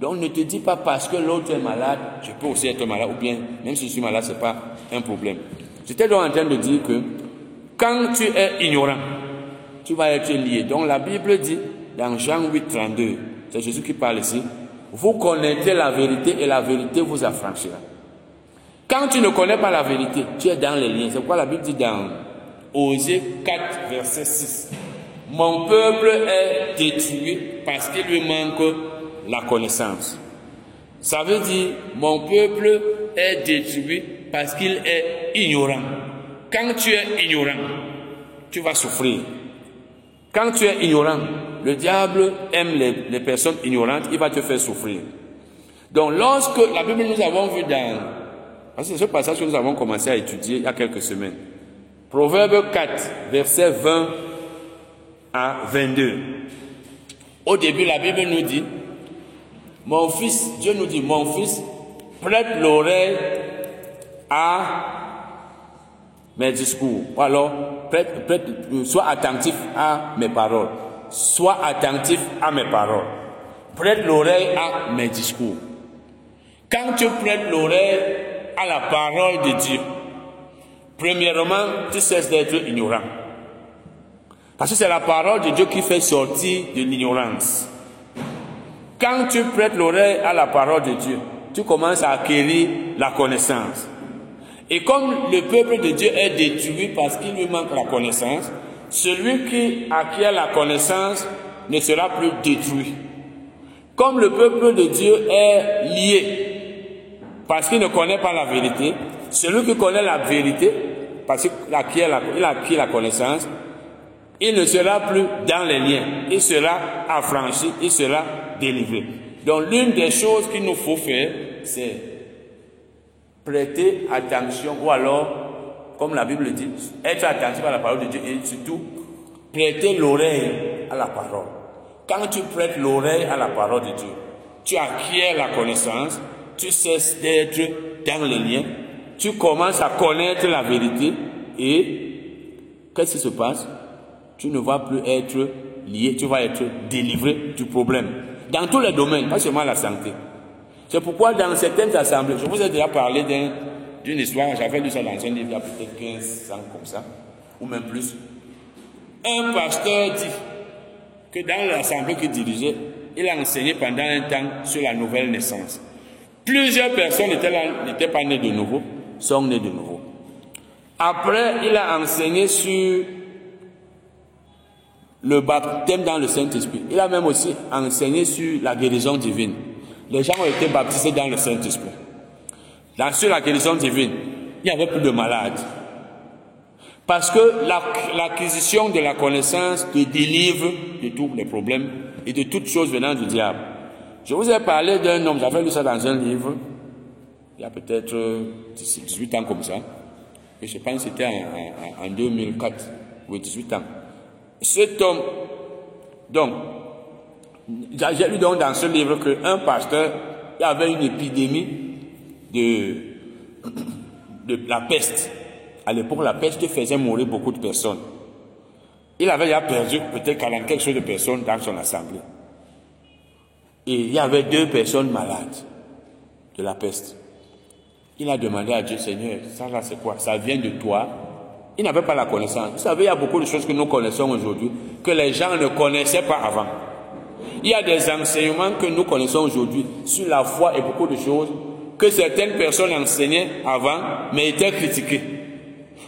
Donc ne te dis pas parce que l'autre est malade, je peux aussi être malade, ou bien même si je suis malade, ce n'est pas un problème. J'étais donc en train de dire que quand tu es ignorant, tu vas être lié. Donc la Bible dit dans Jean 8, 32, c'est Jésus qui parle ici, vous connaissez la vérité et la vérité vous affranchira. Quand tu ne connais pas la vérité, tu es dans les liens. C'est quoi la Bible dit dans Osée 4, verset 6. Mon peuple est détruit parce qu'il lui manque la connaissance. Ça veut dire, mon peuple est détruit parce qu'il est ignorant. Quand tu es ignorant, tu vas souffrir. Quand tu es ignorant, le diable aime les, personnes ignorantes, il va te faire souffrir. Donc lorsque la Bible nous avons vu dans... Parce que ce passage que nous avons commencé à étudier il y a quelques semaines. Proverbe 4, verset 20 à 22. Au début, la Bible nous dit, mon fils, Dieu nous dit, mon fils, prête l'oreille à mes discours. Ou alors, sois attentif à mes paroles. Sois attentif à mes paroles. Prête l'oreille à mes discours. Quand tu prêtes l'oreille à la parole de Dieu, premièrement, tu cesses d'être ignorant. Parce que c'est la parole de Dieu qui fait sortir de l'ignorance. Quand tu prêtes l'oreille à la parole de Dieu, tu commences à acquérir la connaissance. Et comme le peuple de Dieu est détruit parce qu'il lui manque la connaissance, celui qui acquiert la connaissance ne sera plus détruit. Comme le peuple de Dieu est lié parce qu'il ne connaît pas la vérité, celui qui connaît la vérité, parce qu'il acquiert la, il acquiert la connaissance, il ne sera plus dans les liens, il sera affranchi, il sera Donc l'une des choses qu'il nous faut faire, c'est prêter attention, ou alors, comme la Bible dit, être attentif à la parole de Dieu et surtout prêter l'oreille à la parole. Quand tu prêtes l'oreille à la parole de Dieu, tu acquiers la connaissance, tu cesses d'être dans les liens, tu commences à connaître la vérité et qu'est-ce qui se passe? Tu ne vas plus être lié, tu vas être délivré du problème. Dans tous les domaines, pas seulement la santé. C'est pourquoi dans certaines assemblées, je vous ai déjà parlé d'une histoire, j'avais lu ça dans un livre il y a peut-être 15 ans comme ça, ou même plus. Un pasteur dit que dans l'assemblée qu'il dirigeait, il a enseigné pendant un temps sur la nouvelle naissance. Plusieurs personnes n'étaient pas nées de nouveau, sont nées de nouveau. Après, il a enseigné sur le baptême dans le Saint-Esprit. Il a même aussi enseigné sur la guérison divine. Les gens ont été baptisés dans le Saint-Esprit. Dans, sur la guérison divine, il n'y avait plus de malades. Parce que l'acquisition de la connaissance te délivre de tous les problèmes et de toutes choses venant du diable. Je vous ai parlé d'un homme, j'avais lu ça dans un livre, il y a peut-être 18 ans comme ça, je pense que c'était en, en, en 2004, ou 18 ans. Cet homme, donc, j'ai lu donc dans ce livre qu'un pasteur avait une épidémie de, de la peste. À l'époque, la peste faisait mourir beaucoup de personnes. Il avait déjà perdu peut-être 40 quelque chose de personnes dans son assemblée. Et il y avait deux personnes malades de la peste. Il a demandé à Dieu, Seigneur, ça là c'est quoi? Ça vient de toi il n'avait pas la connaissance. Vous savez, il y a beaucoup de choses que nous connaissons aujourd'hui que les gens ne connaissaient pas avant. Il y a des enseignements que nous connaissons aujourd'hui sur la foi et beaucoup de choses que certaines personnes enseignaient avant, mais étaient critiquées.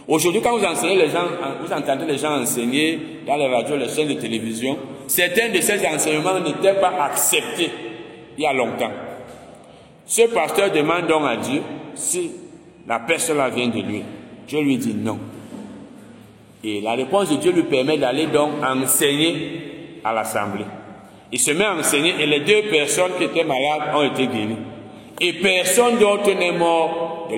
Aujourd'hui, quand vous enseignez les gens, vous entendez les gens enseigner dans les radios, les chaînes de télévision, certains de ces enseignements n'étaient pas acceptés il y a longtemps. Ce pasteur demande donc à Dieu si la personne vient de lui. Dieu lui dit non. Et la réponse de Dieu lui permet d'aller donc enseigner à l'assemblée. Il se met à enseigner et les deux personnes qui étaient malades ont été guéries. Et personne d'autre n'est mort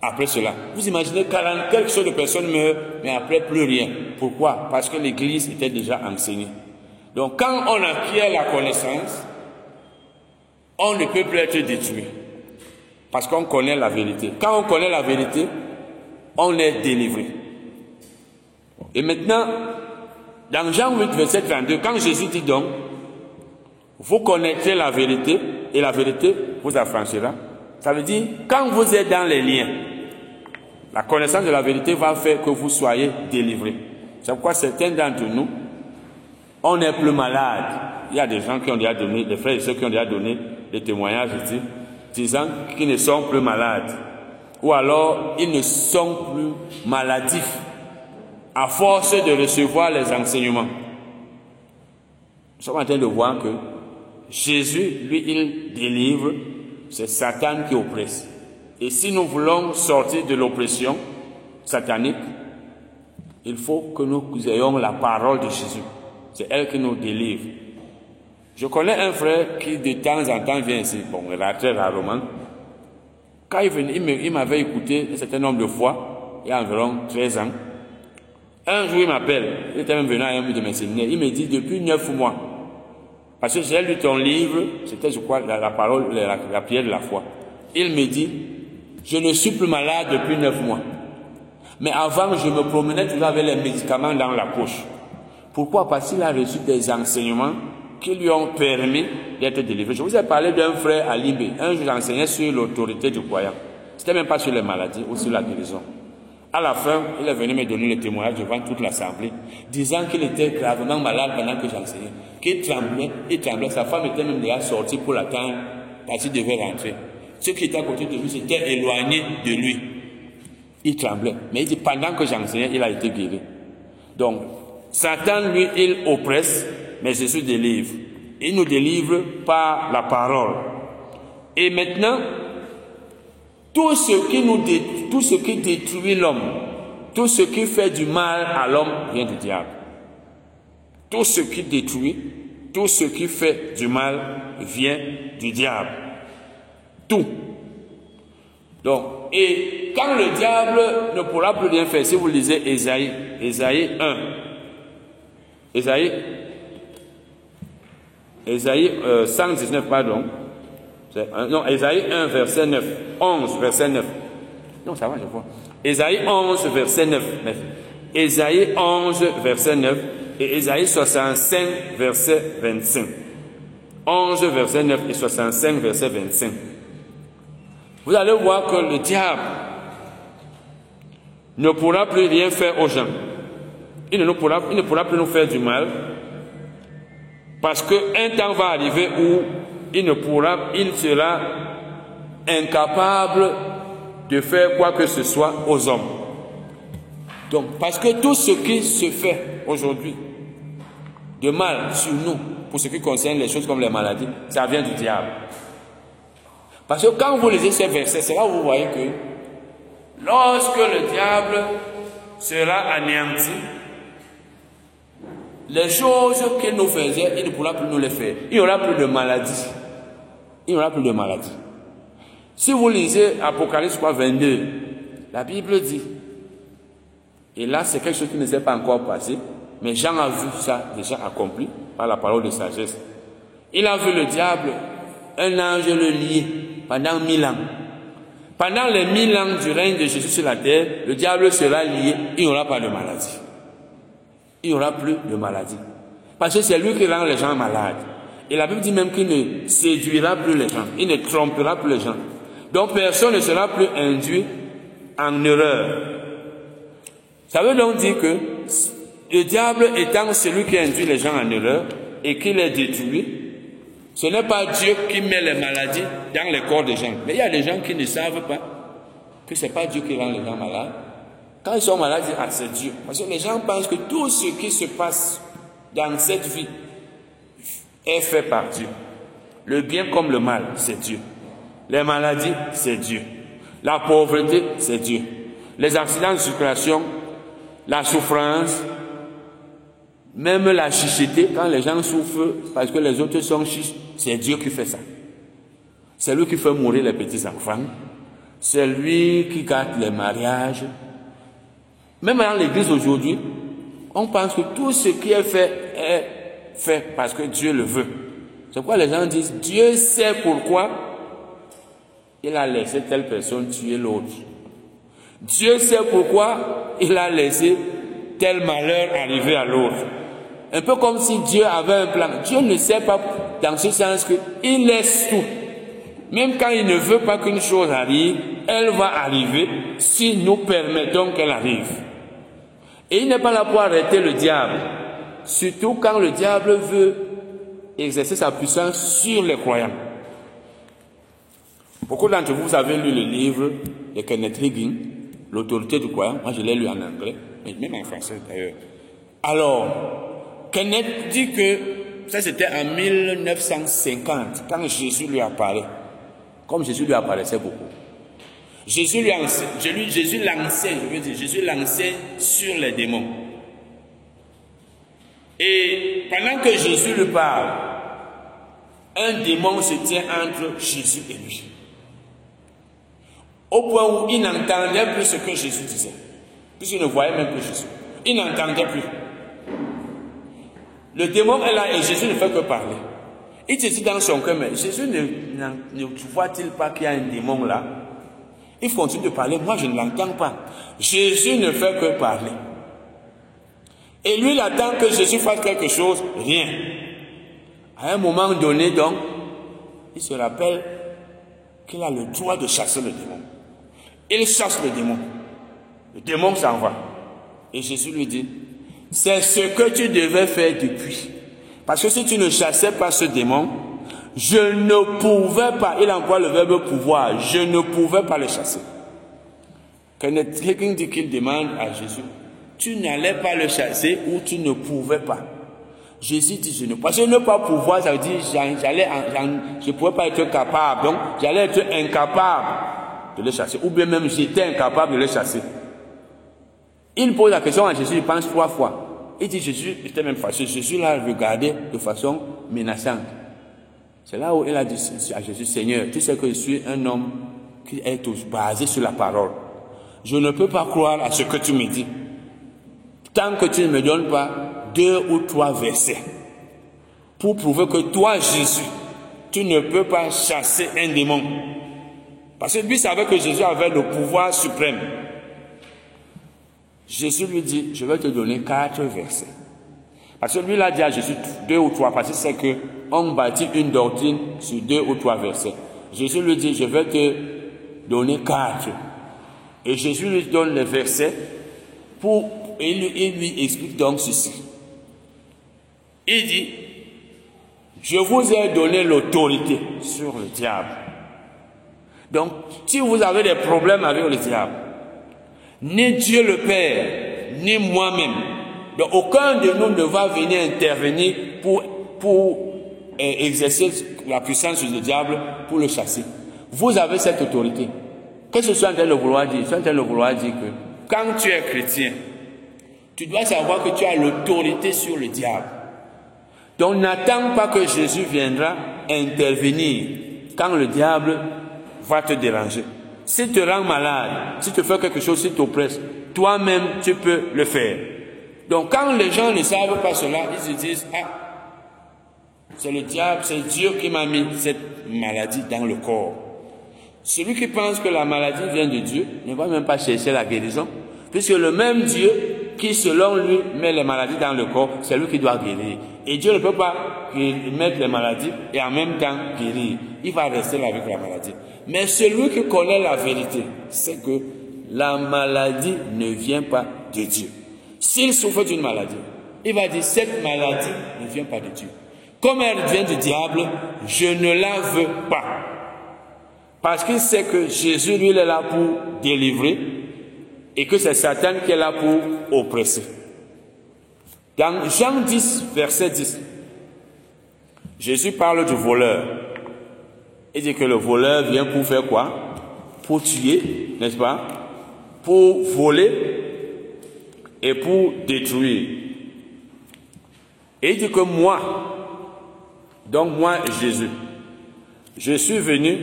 après cela. Vous imaginez 40 quelque chose de personnes meurent, mais après plus rien. Pourquoi? Parce que l'Église était déjà enseignée. Donc quand on acquiert la connaissance, on ne peut plus être détruit. Parce qu'on connaît la vérité. Quand on connaît la vérité, on est délivré. Et maintenant, dans Jean 8, verset 32, quand Jésus dit donc, vous connaîtrez la vérité et la vérité vous affranchira, ça veut dire, quand vous êtes dans les liens, la connaissance de la vérité va faire que vous soyez délivrés. C'est pourquoi certains d'entre nous, on est plus malade. Il y a des gens qui ont déjà donné, des frères et ceux qui ont déjà donné des témoignages ici, disant qu'ils ne sont plus malades. Ou alors, ils ne sont plus maladifs à force de recevoir les enseignements. Nous sommes en train de voir que Jésus, lui, il délivre, c'est Satan qui oppresse. Et si nous voulons sortir de l'oppression satanique, il faut que nous ayons la parole de Jésus. C'est elle qui nous délivre. Je connais un frère qui de temps en temps vient ici, bon, très rarement. Quand il venait, il m'avait écouté un certain nombre de fois, il y a environ 13 ans. Un jour, il m'appelle, il était même venu à un de mes séminaires, il me dit depuis neuf mois, parce que j'ai lu ton livre, c'était je crois la, parole, la, la, de la foi. Il me dit, je ne suis plus malade depuis neuf mois. Mais avant, je me promenais toujours avec les médicaments dans la poche. Pourquoi? Parce qu'il a reçu des enseignements qui lui ont permis d'être délivré. Je vous ai parlé d'un frère à Libé. Un jour, j'enseignais sur l'autorité du croyant. C'était même pas sur les maladies ou sur la guérison. À la fin, il est venu me donner le témoignage devant toute l'assemblée, disant qu'il était gravement malade pendant que j'enseignais, qu'il tremblait, il tremblait. Sa femme était même déjà sortie pour l'attendre parce qu'il devait rentrer. Ceux qui étaient à côté de lui s'étaient éloignés de lui. Il tremblait. Mais il dit, pendant que j'enseignais, il a été guéri. Donc, Satan, lui, il oppresse, mais Jésus délivre. Il nous délivre par la parole. Et maintenant, tout ce qui nous tout ce qui détruit l'homme, tout ce qui fait du mal à l'homme vient du diable. Tout ce qui détruit, tout ce qui fait du mal vient du diable. Tout. Donc, et quand le diable ne pourra plus rien faire, si vous lisez Esaïe, Esaïe 1, Esaïe, Esaïe 119, pardon, non, Esaïe 1, verset 9. 11, verset 9. Non, ça va, je vois. Esaïe 11, verset 9. Esaïe 11, verset 9. Et Esaïe 65, verset 25. 11, verset 9 et 65, verset 25. Vous allez voir que le diable ne pourra plus rien faire aux gens. Il ne, pourra, il ne pourra plus nous faire du mal. Parce qu'un temps va arriver où il ne pourra, il sera incapable de faire quoi que ce soit aux hommes. Donc, parce que tout ce qui se fait aujourd'hui de mal sur nous, pour ce qui concerne les choses comme les maladies, ça vient du diable. Parce que quand vous lisez ces versets, c'est là où vous voyez que lorsque le diable sera anéanti, les choses qu'il nous faisait, il ne pourra plus nous les faire. Il n'y aura plus de maladies il n'y aura plus de maladie. Si vous lisez Apocalypse 22, la Bible dit, et là c'est quelque chose qui ne s'est pas encore passé, mais Jean a vu ça déjà accompli par la parole de sagesse. Il a vu le diable, un ange le lier pendant mille ans. Pendant les mille ans du règne de Jésus sur la terre, le diable sera lié, il n'y aura pas de maladie. Il n'y aura plus de maladie. Parce que c'est lui qui rend les gens malades. Et la Bible dit même qu'il ne séduira plus les gens, il ne trompera plus les gens. Donc personne ne sera plus induit en erreur. Ça veut donc dire que le diable étant celui qui induit les gens en erreur et qui les détruit, ce n'est pas Dieu qui met les maladies dans les corps des gens. Mais il y a des gens qui ne savent pas que ce n'est pas Dieu qui rend les gens malades. Quand ils sont malades, ils disent, ah, c'est Dieu. Parce que les gens pensent que tout ce qui se passe dans cette vie est fait par Dieu. Le bien comme le mal, c'est Dieu. Les maladies, c'est Dieu. La pauvreté, c'est Dieu. Les accidents de circulation, la souffrance, même la chicheté, quand les gens souffrent parce que les autres sont chiches, c'est Dieu qui fait ça. C'est lui qui fait mourir les petits enfants. C'est lui qui gâte les mariages. Même dans l'église aujourd'hui, on pense que tout ce qui est fait est fait parce que Dieu le veut. C'est pourquoi les gens disent, Dieu sait pourquoi il a laissé telle personne tuer l'autre. Dieu sait pourquoi il a laissé tel malheur arriver à l'autre. Un peu comme si Dieu avait un plan. Dieu ne sait pas dans ce sens qu'il laisse tout. Même quand il ne veut pas qu'une chose arrive, elle va arriver si nous permettons qu'elle arrive. Et il n'est pas là pour arrêter le diable surtout quand le diable veut exercer sa puissance sur les croyants. Beaucoup d'entre vous, avez lu le livre de Kenneth Hagin, L'autorité du croyant. Moi, je l'ai lu en anglais, même en français d'ailleurs. Alors, Kenneth dit que ça c'était en 1950, quand Jésus lui apparaît. Comme Jésus lui apparaissait beaucoup. Jésus lui enseigne, Jésus l'enseigne, je veux dire, Jésus l'enseigne sur les démons. Et pendant que Jésus lui parle, un démon se tient entre Jésus et lui. Au point où il n'entendait plus ce que Jésus disait. Puisqu'il ne voyait même plus Jésus. Il n'entendait plus. Le démon est là et Jésus ne fait que parler. Il se dit dans son cœur, mais Jésus ne, ne voit-il pas qu'il y a un démon là? Il continue de parler, moi je ne l'entends pas. Jésus ne fait que parler. Et lui, il attend que Jésus fasse quelque chose, rien. À un moment donné, donc, il se rappelle qu'il a le droit de chasser le démon. Il chasse le démon. Le démon s'en va. Et Jésus lui dit, c'est ce que tu devais faire depuis. Parce que si tu ne chassais pas ce démon, je ne pouvais pas, il emploie le verbe pouvoir, je ne pouvais pas le chasser. Quelqu'un dit qu'il demande à Jésus, tu n'allais pas le chasser ou tu ne pouvais pas. Jésus dit, je ne Parce que ne pas pouvoir, ça veut dire, j'allais, je ne pouvais pas être capable. Donc, j'allais être incapable de le chasser. Ou bien même, j'étais incapable de le chasser. Il pose la question à Jésus, il pense trois fois. Il dit, Jésus, j'étais même fâché. Jésus l'a regardé de façon menaçante. C'est là où il a dit à Jésus, Seigneur, tu sais que je suis un homme qui est basé sur la parole. Je ne peux pas croire à ce que tu me dis. Tant que tu ne me donnes pas deux ou trois versets pour prouver que toi, Jésus, tu ne peux pas chasser un démon. Parce que lui savait que Jésus avait le pouvoir suprême. Jésus lui dit, je vais te donner quatre versets. Parce que lui, il a dit à Jésus deux ou trois, parce que c'est qu'on bâtit une doctrine sur deux ou trois versets. Jésus lui dit, je vais te donner quatre. Et Jésus lui donne les versets pour, et il lui explique donc ceci. Il dit, je vous ai donné l'autorité sur le diable. Donc, si vous avez des problèmes avec le diable, ni Dieu le Père, ni moi-même, donc aucun de nous ne va venir intervenir pour, pour euh, exercer la puissance le diable, pour le chasser. Vous avez cette autorité. Qu'est-ce que je suis en train de vouloir dire Je en train de vouloir dire que quand tu es chrétien, tu dois savoir que tu as l'autorité sur le diable. Donc n'attends pas que Jésus viendra intervenir quand le diable va te déranger. S'il te rend malade, si tu fais quelque chose, s'il t'oppresse, toi-même, tu peux le faire. Donc quand les gens ne savent pas cela, ils se disent, ah, c'est le diable, c'est Dieu qui m'a mis cette maladie dans le corps. Celui qui pense que la maladie vient de Dieu ne va même pas chercher la guérison, puisque le même Dieu qui, selon lui, met les maladies dans le corps, c'est lui qui doit guérir. Et Dieu ne peut pas mettre les maladies et en même temps guérir. Il va rester là avec la maladie. Mais celui qui connaît la vérité, c'est que la maladie ne vient pas de Dieu. S'il souffre d'une maladie, il va dire, cette maladie ne vient pas de Dieu. Comme elle vient du diable, je ne la veux pas. Parce qu'il sait que Jésus, lui, est là pour délivrer et que c'est Satan qui est là pour oppresser. Dans Jean 10, verset 10, Jésus parle du voleur. Il dit que le voleur vient pour faire quoi? Pour tuer, n'est-ce pas? Pour voler et pour détruire. Et il dit que moi, donc moi Jésus, je suis venu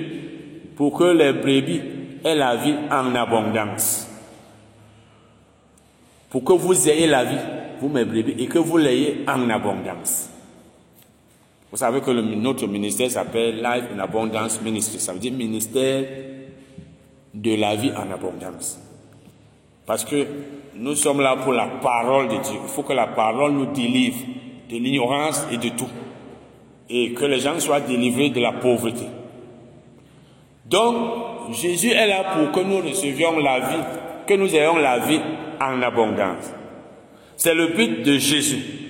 pour que les brebis aient la vie en abondance. Pour que vous ayez la vie, vous mes brebis, et que vous l'ayez en abondance. Vous savez que notre ministère s'appelle Life in Abundance Ministry. Ça veut dire ministère de la vie en abondance. Parce que nous sommes là pour la parole de Dieu. Il faut que la parole nous délivre de l'ignorance et de tout. Et que les gens soient délivrés de la pauvreté. Donc, Jésus est là pour que nous recevions la vie, que nous ayons la vie en abondance. C'est le but de Jésus.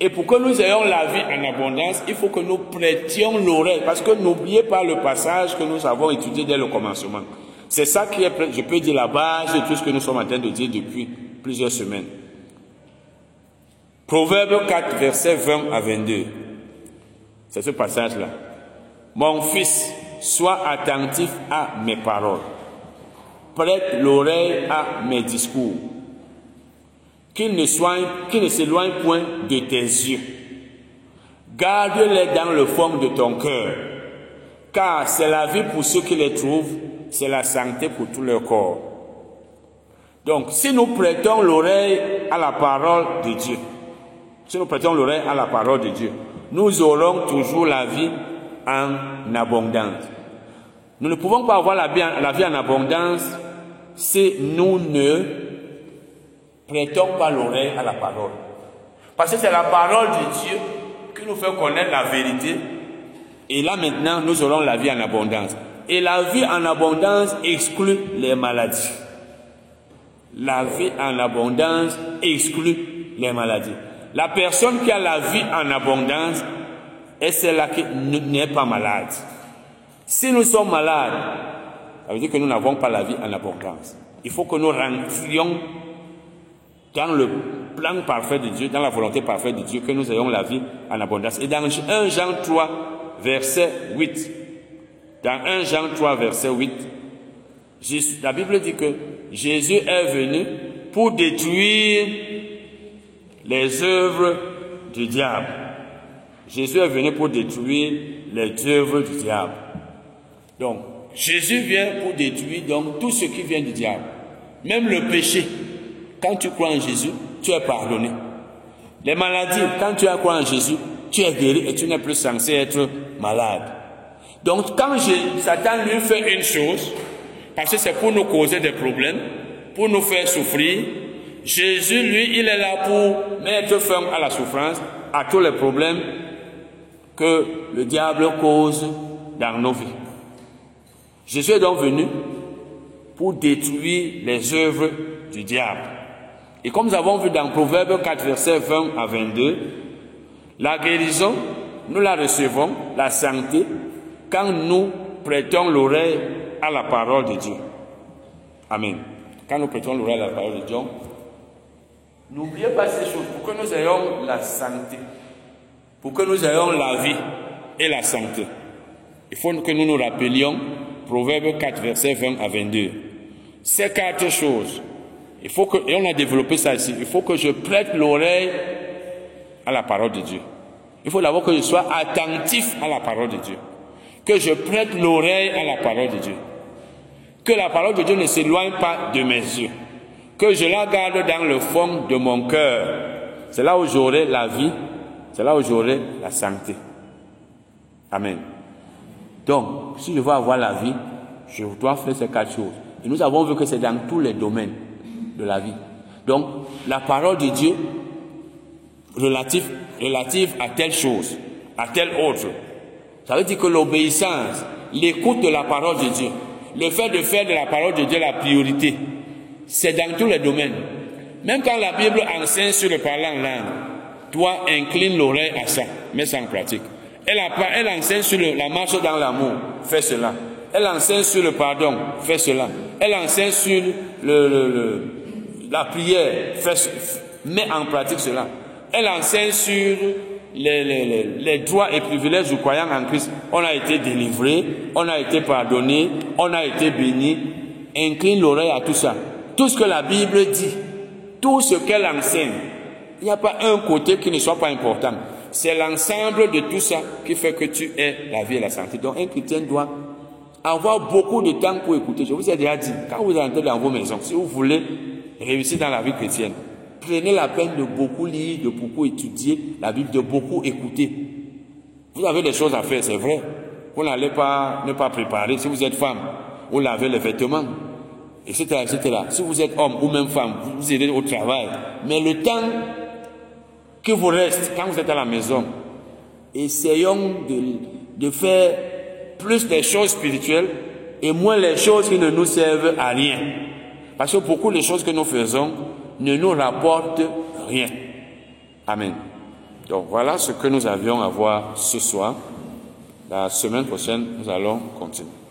Et pour que nous ayons la vie en abondance, il faut que nous prêtions l'oreille. Parce que n'oubliez pas le passage que nous avons étudié dès le commencement. C'est ça qui est, je peux dire, la base de tout ce que nous sommes en train de dire depuis plusieurs semaines. Proverbe 4, verset 20 à 22. C'est ce passage-là. Mon fils, sois attentif à mes paroles. Prête l'oreille à mes discours qu'il ne s'éloigne point de tes yeux. Garde-les dans le fond de ton cœur, car c'est la vie pour ceux qui les trouvent, c'est la santé pour tout leur corps. Donc, si nous prêtons l'oreille à la parole de Dieu, si nous prêtons l'oreille à la parole de Dieu, nous aurons toujours la vie en abondance. Nous ne pouvons pas avoir la vie en abondance si nous ne prêtons pas l'oreille à la parole. Parce que c'est la parole de Dieu qui nous fait connaître la vérité. Et là maintenant, nous aurons la vie en abondance. Et la vie en abondance exclut les maladies. La vie en abondance exclut les maladies. La personne qui a la vie en abondance est celle-là qui n'est pas malade. Si nous sommes malades, ça veut dire que nous n'avons pas la vie en abondance. Il faut que nous rentrions dans le plan parfait de Dieu, dans la volonté parfaite de Dieu, que nous ayons la vie en abondance. Et dans 1 Jean 3, verset 8, dans 1 Jean 3, verset 8, la Bible dit que Jésus est venu pour détruire les œuvres du diable. Jésus est venu pour détruire les œuvres du diable. Donc, Jésus vient pour détruire donc tout ce qui vient du diable. Même le péché. Quand tu crois en Jésus, tu es pardonné. Les maladies, quand tu crois en Jésus, tu es guéri et tu n'es plus censé être malade. Donc quand Satan lui fait une chose, parce que c'est pour nous causer des problèmes, pour nous faire souffrir, Jésus, lui, il est là pour mettre fin à la souffrance, à tous les problèmes que le diable cause dans nos vies. Jésus est donc venu pour détruire les œuvres du diable. Et comme nous avons vu dans Proverbe 4, verset 20 à 22, la guérison, nous la recevons, la santé, quand nous prêtons l'oreille à la parole de Dieu. Amen. Quand nous prêtons l'oreille à la parole de Dieu, n'oubliez pas ces choses pour que nous ayons la santé, pour que nous ayons la vie et la santé. Il faut que nous nous rappelions Proverbe 4, verset 20 à 22. Ces quatre choses, il faut que, et on a développé ça ici, il faut que je prête l'oreille à la parole de Dieu. Il faut d'abord que je sois attentif à la parole de Dieu. Que je prête l'oreille à la parole de Dieu. Que la parole de Dieu ne s'éloigne pas de mes yeux. Que je la garde dans le fond de mon cœur. C'est là où j'aurai la vie. C'est là où j'aurai la santé. Amen. Donc, si je veux avoir la vie, je dois faire ces quatre choses. Et nous avons vu que c'est dans tous les domaines de la vie. Donc, la parole de Dieu relative, relative à telle chose, à telle autre. Ça veut dire que l'obéissance, l'écoute de la parole de Dieu, le fait de faire de la parole de Dieu la priorité, c'est dans tous les domaines. Même quand la Bible enseigne sur le parlant en langue, toi incline l'oreille à ça, mets ça en pratique. Elle, elle enseigne sur la marche dans l'amour, fais cela. Elle enseigne sur le pardon, fais cela. Elle enseigne sur le, la prière, fais, mets en pratique cela. Elle enseigne sur les, droits et privilèges du croyant en Christ. On a été délivré, on a été pardonné, on a été béni. Incline l'oreille à tout ça. Tout ce que la Bible dit, tout ce qu'elle enseigne, il n'y a pas un côté qui ne soit pas important. C'est l'ensemble de tout ça qui fait que tu es la vie et la santé. Donc un chrétien doit avoir beaucoup de temps pour écouter. Je vous ai déjà dit, quand vous entrez dans vos maisons, si vous voulez réussir dans la vie chrétienne, prenez la peine de beaucoup lire, de beaucoup étudier la Bible, de beaucoup écouter. Vous avez des choses à faire, c'est vrai. Vous n'allez pas ne pas préparer. Si vous êtes femme, vous lavez les vêtements, etc., etc. Si vous êtes homme ou même femme, vous irez au travail. Mais le temps que vous reste quand vous êtes à la maison. Essayons de, de faire plus des choses spirituelles et moins les choses qui ne nous servent à rien. Parce que beaucoup de choses que nous faisons ne nous rapportent rien. Amen. Donc voilà ce que nous avions à voir ce soir. La semaine prochaine, nous allons continuer.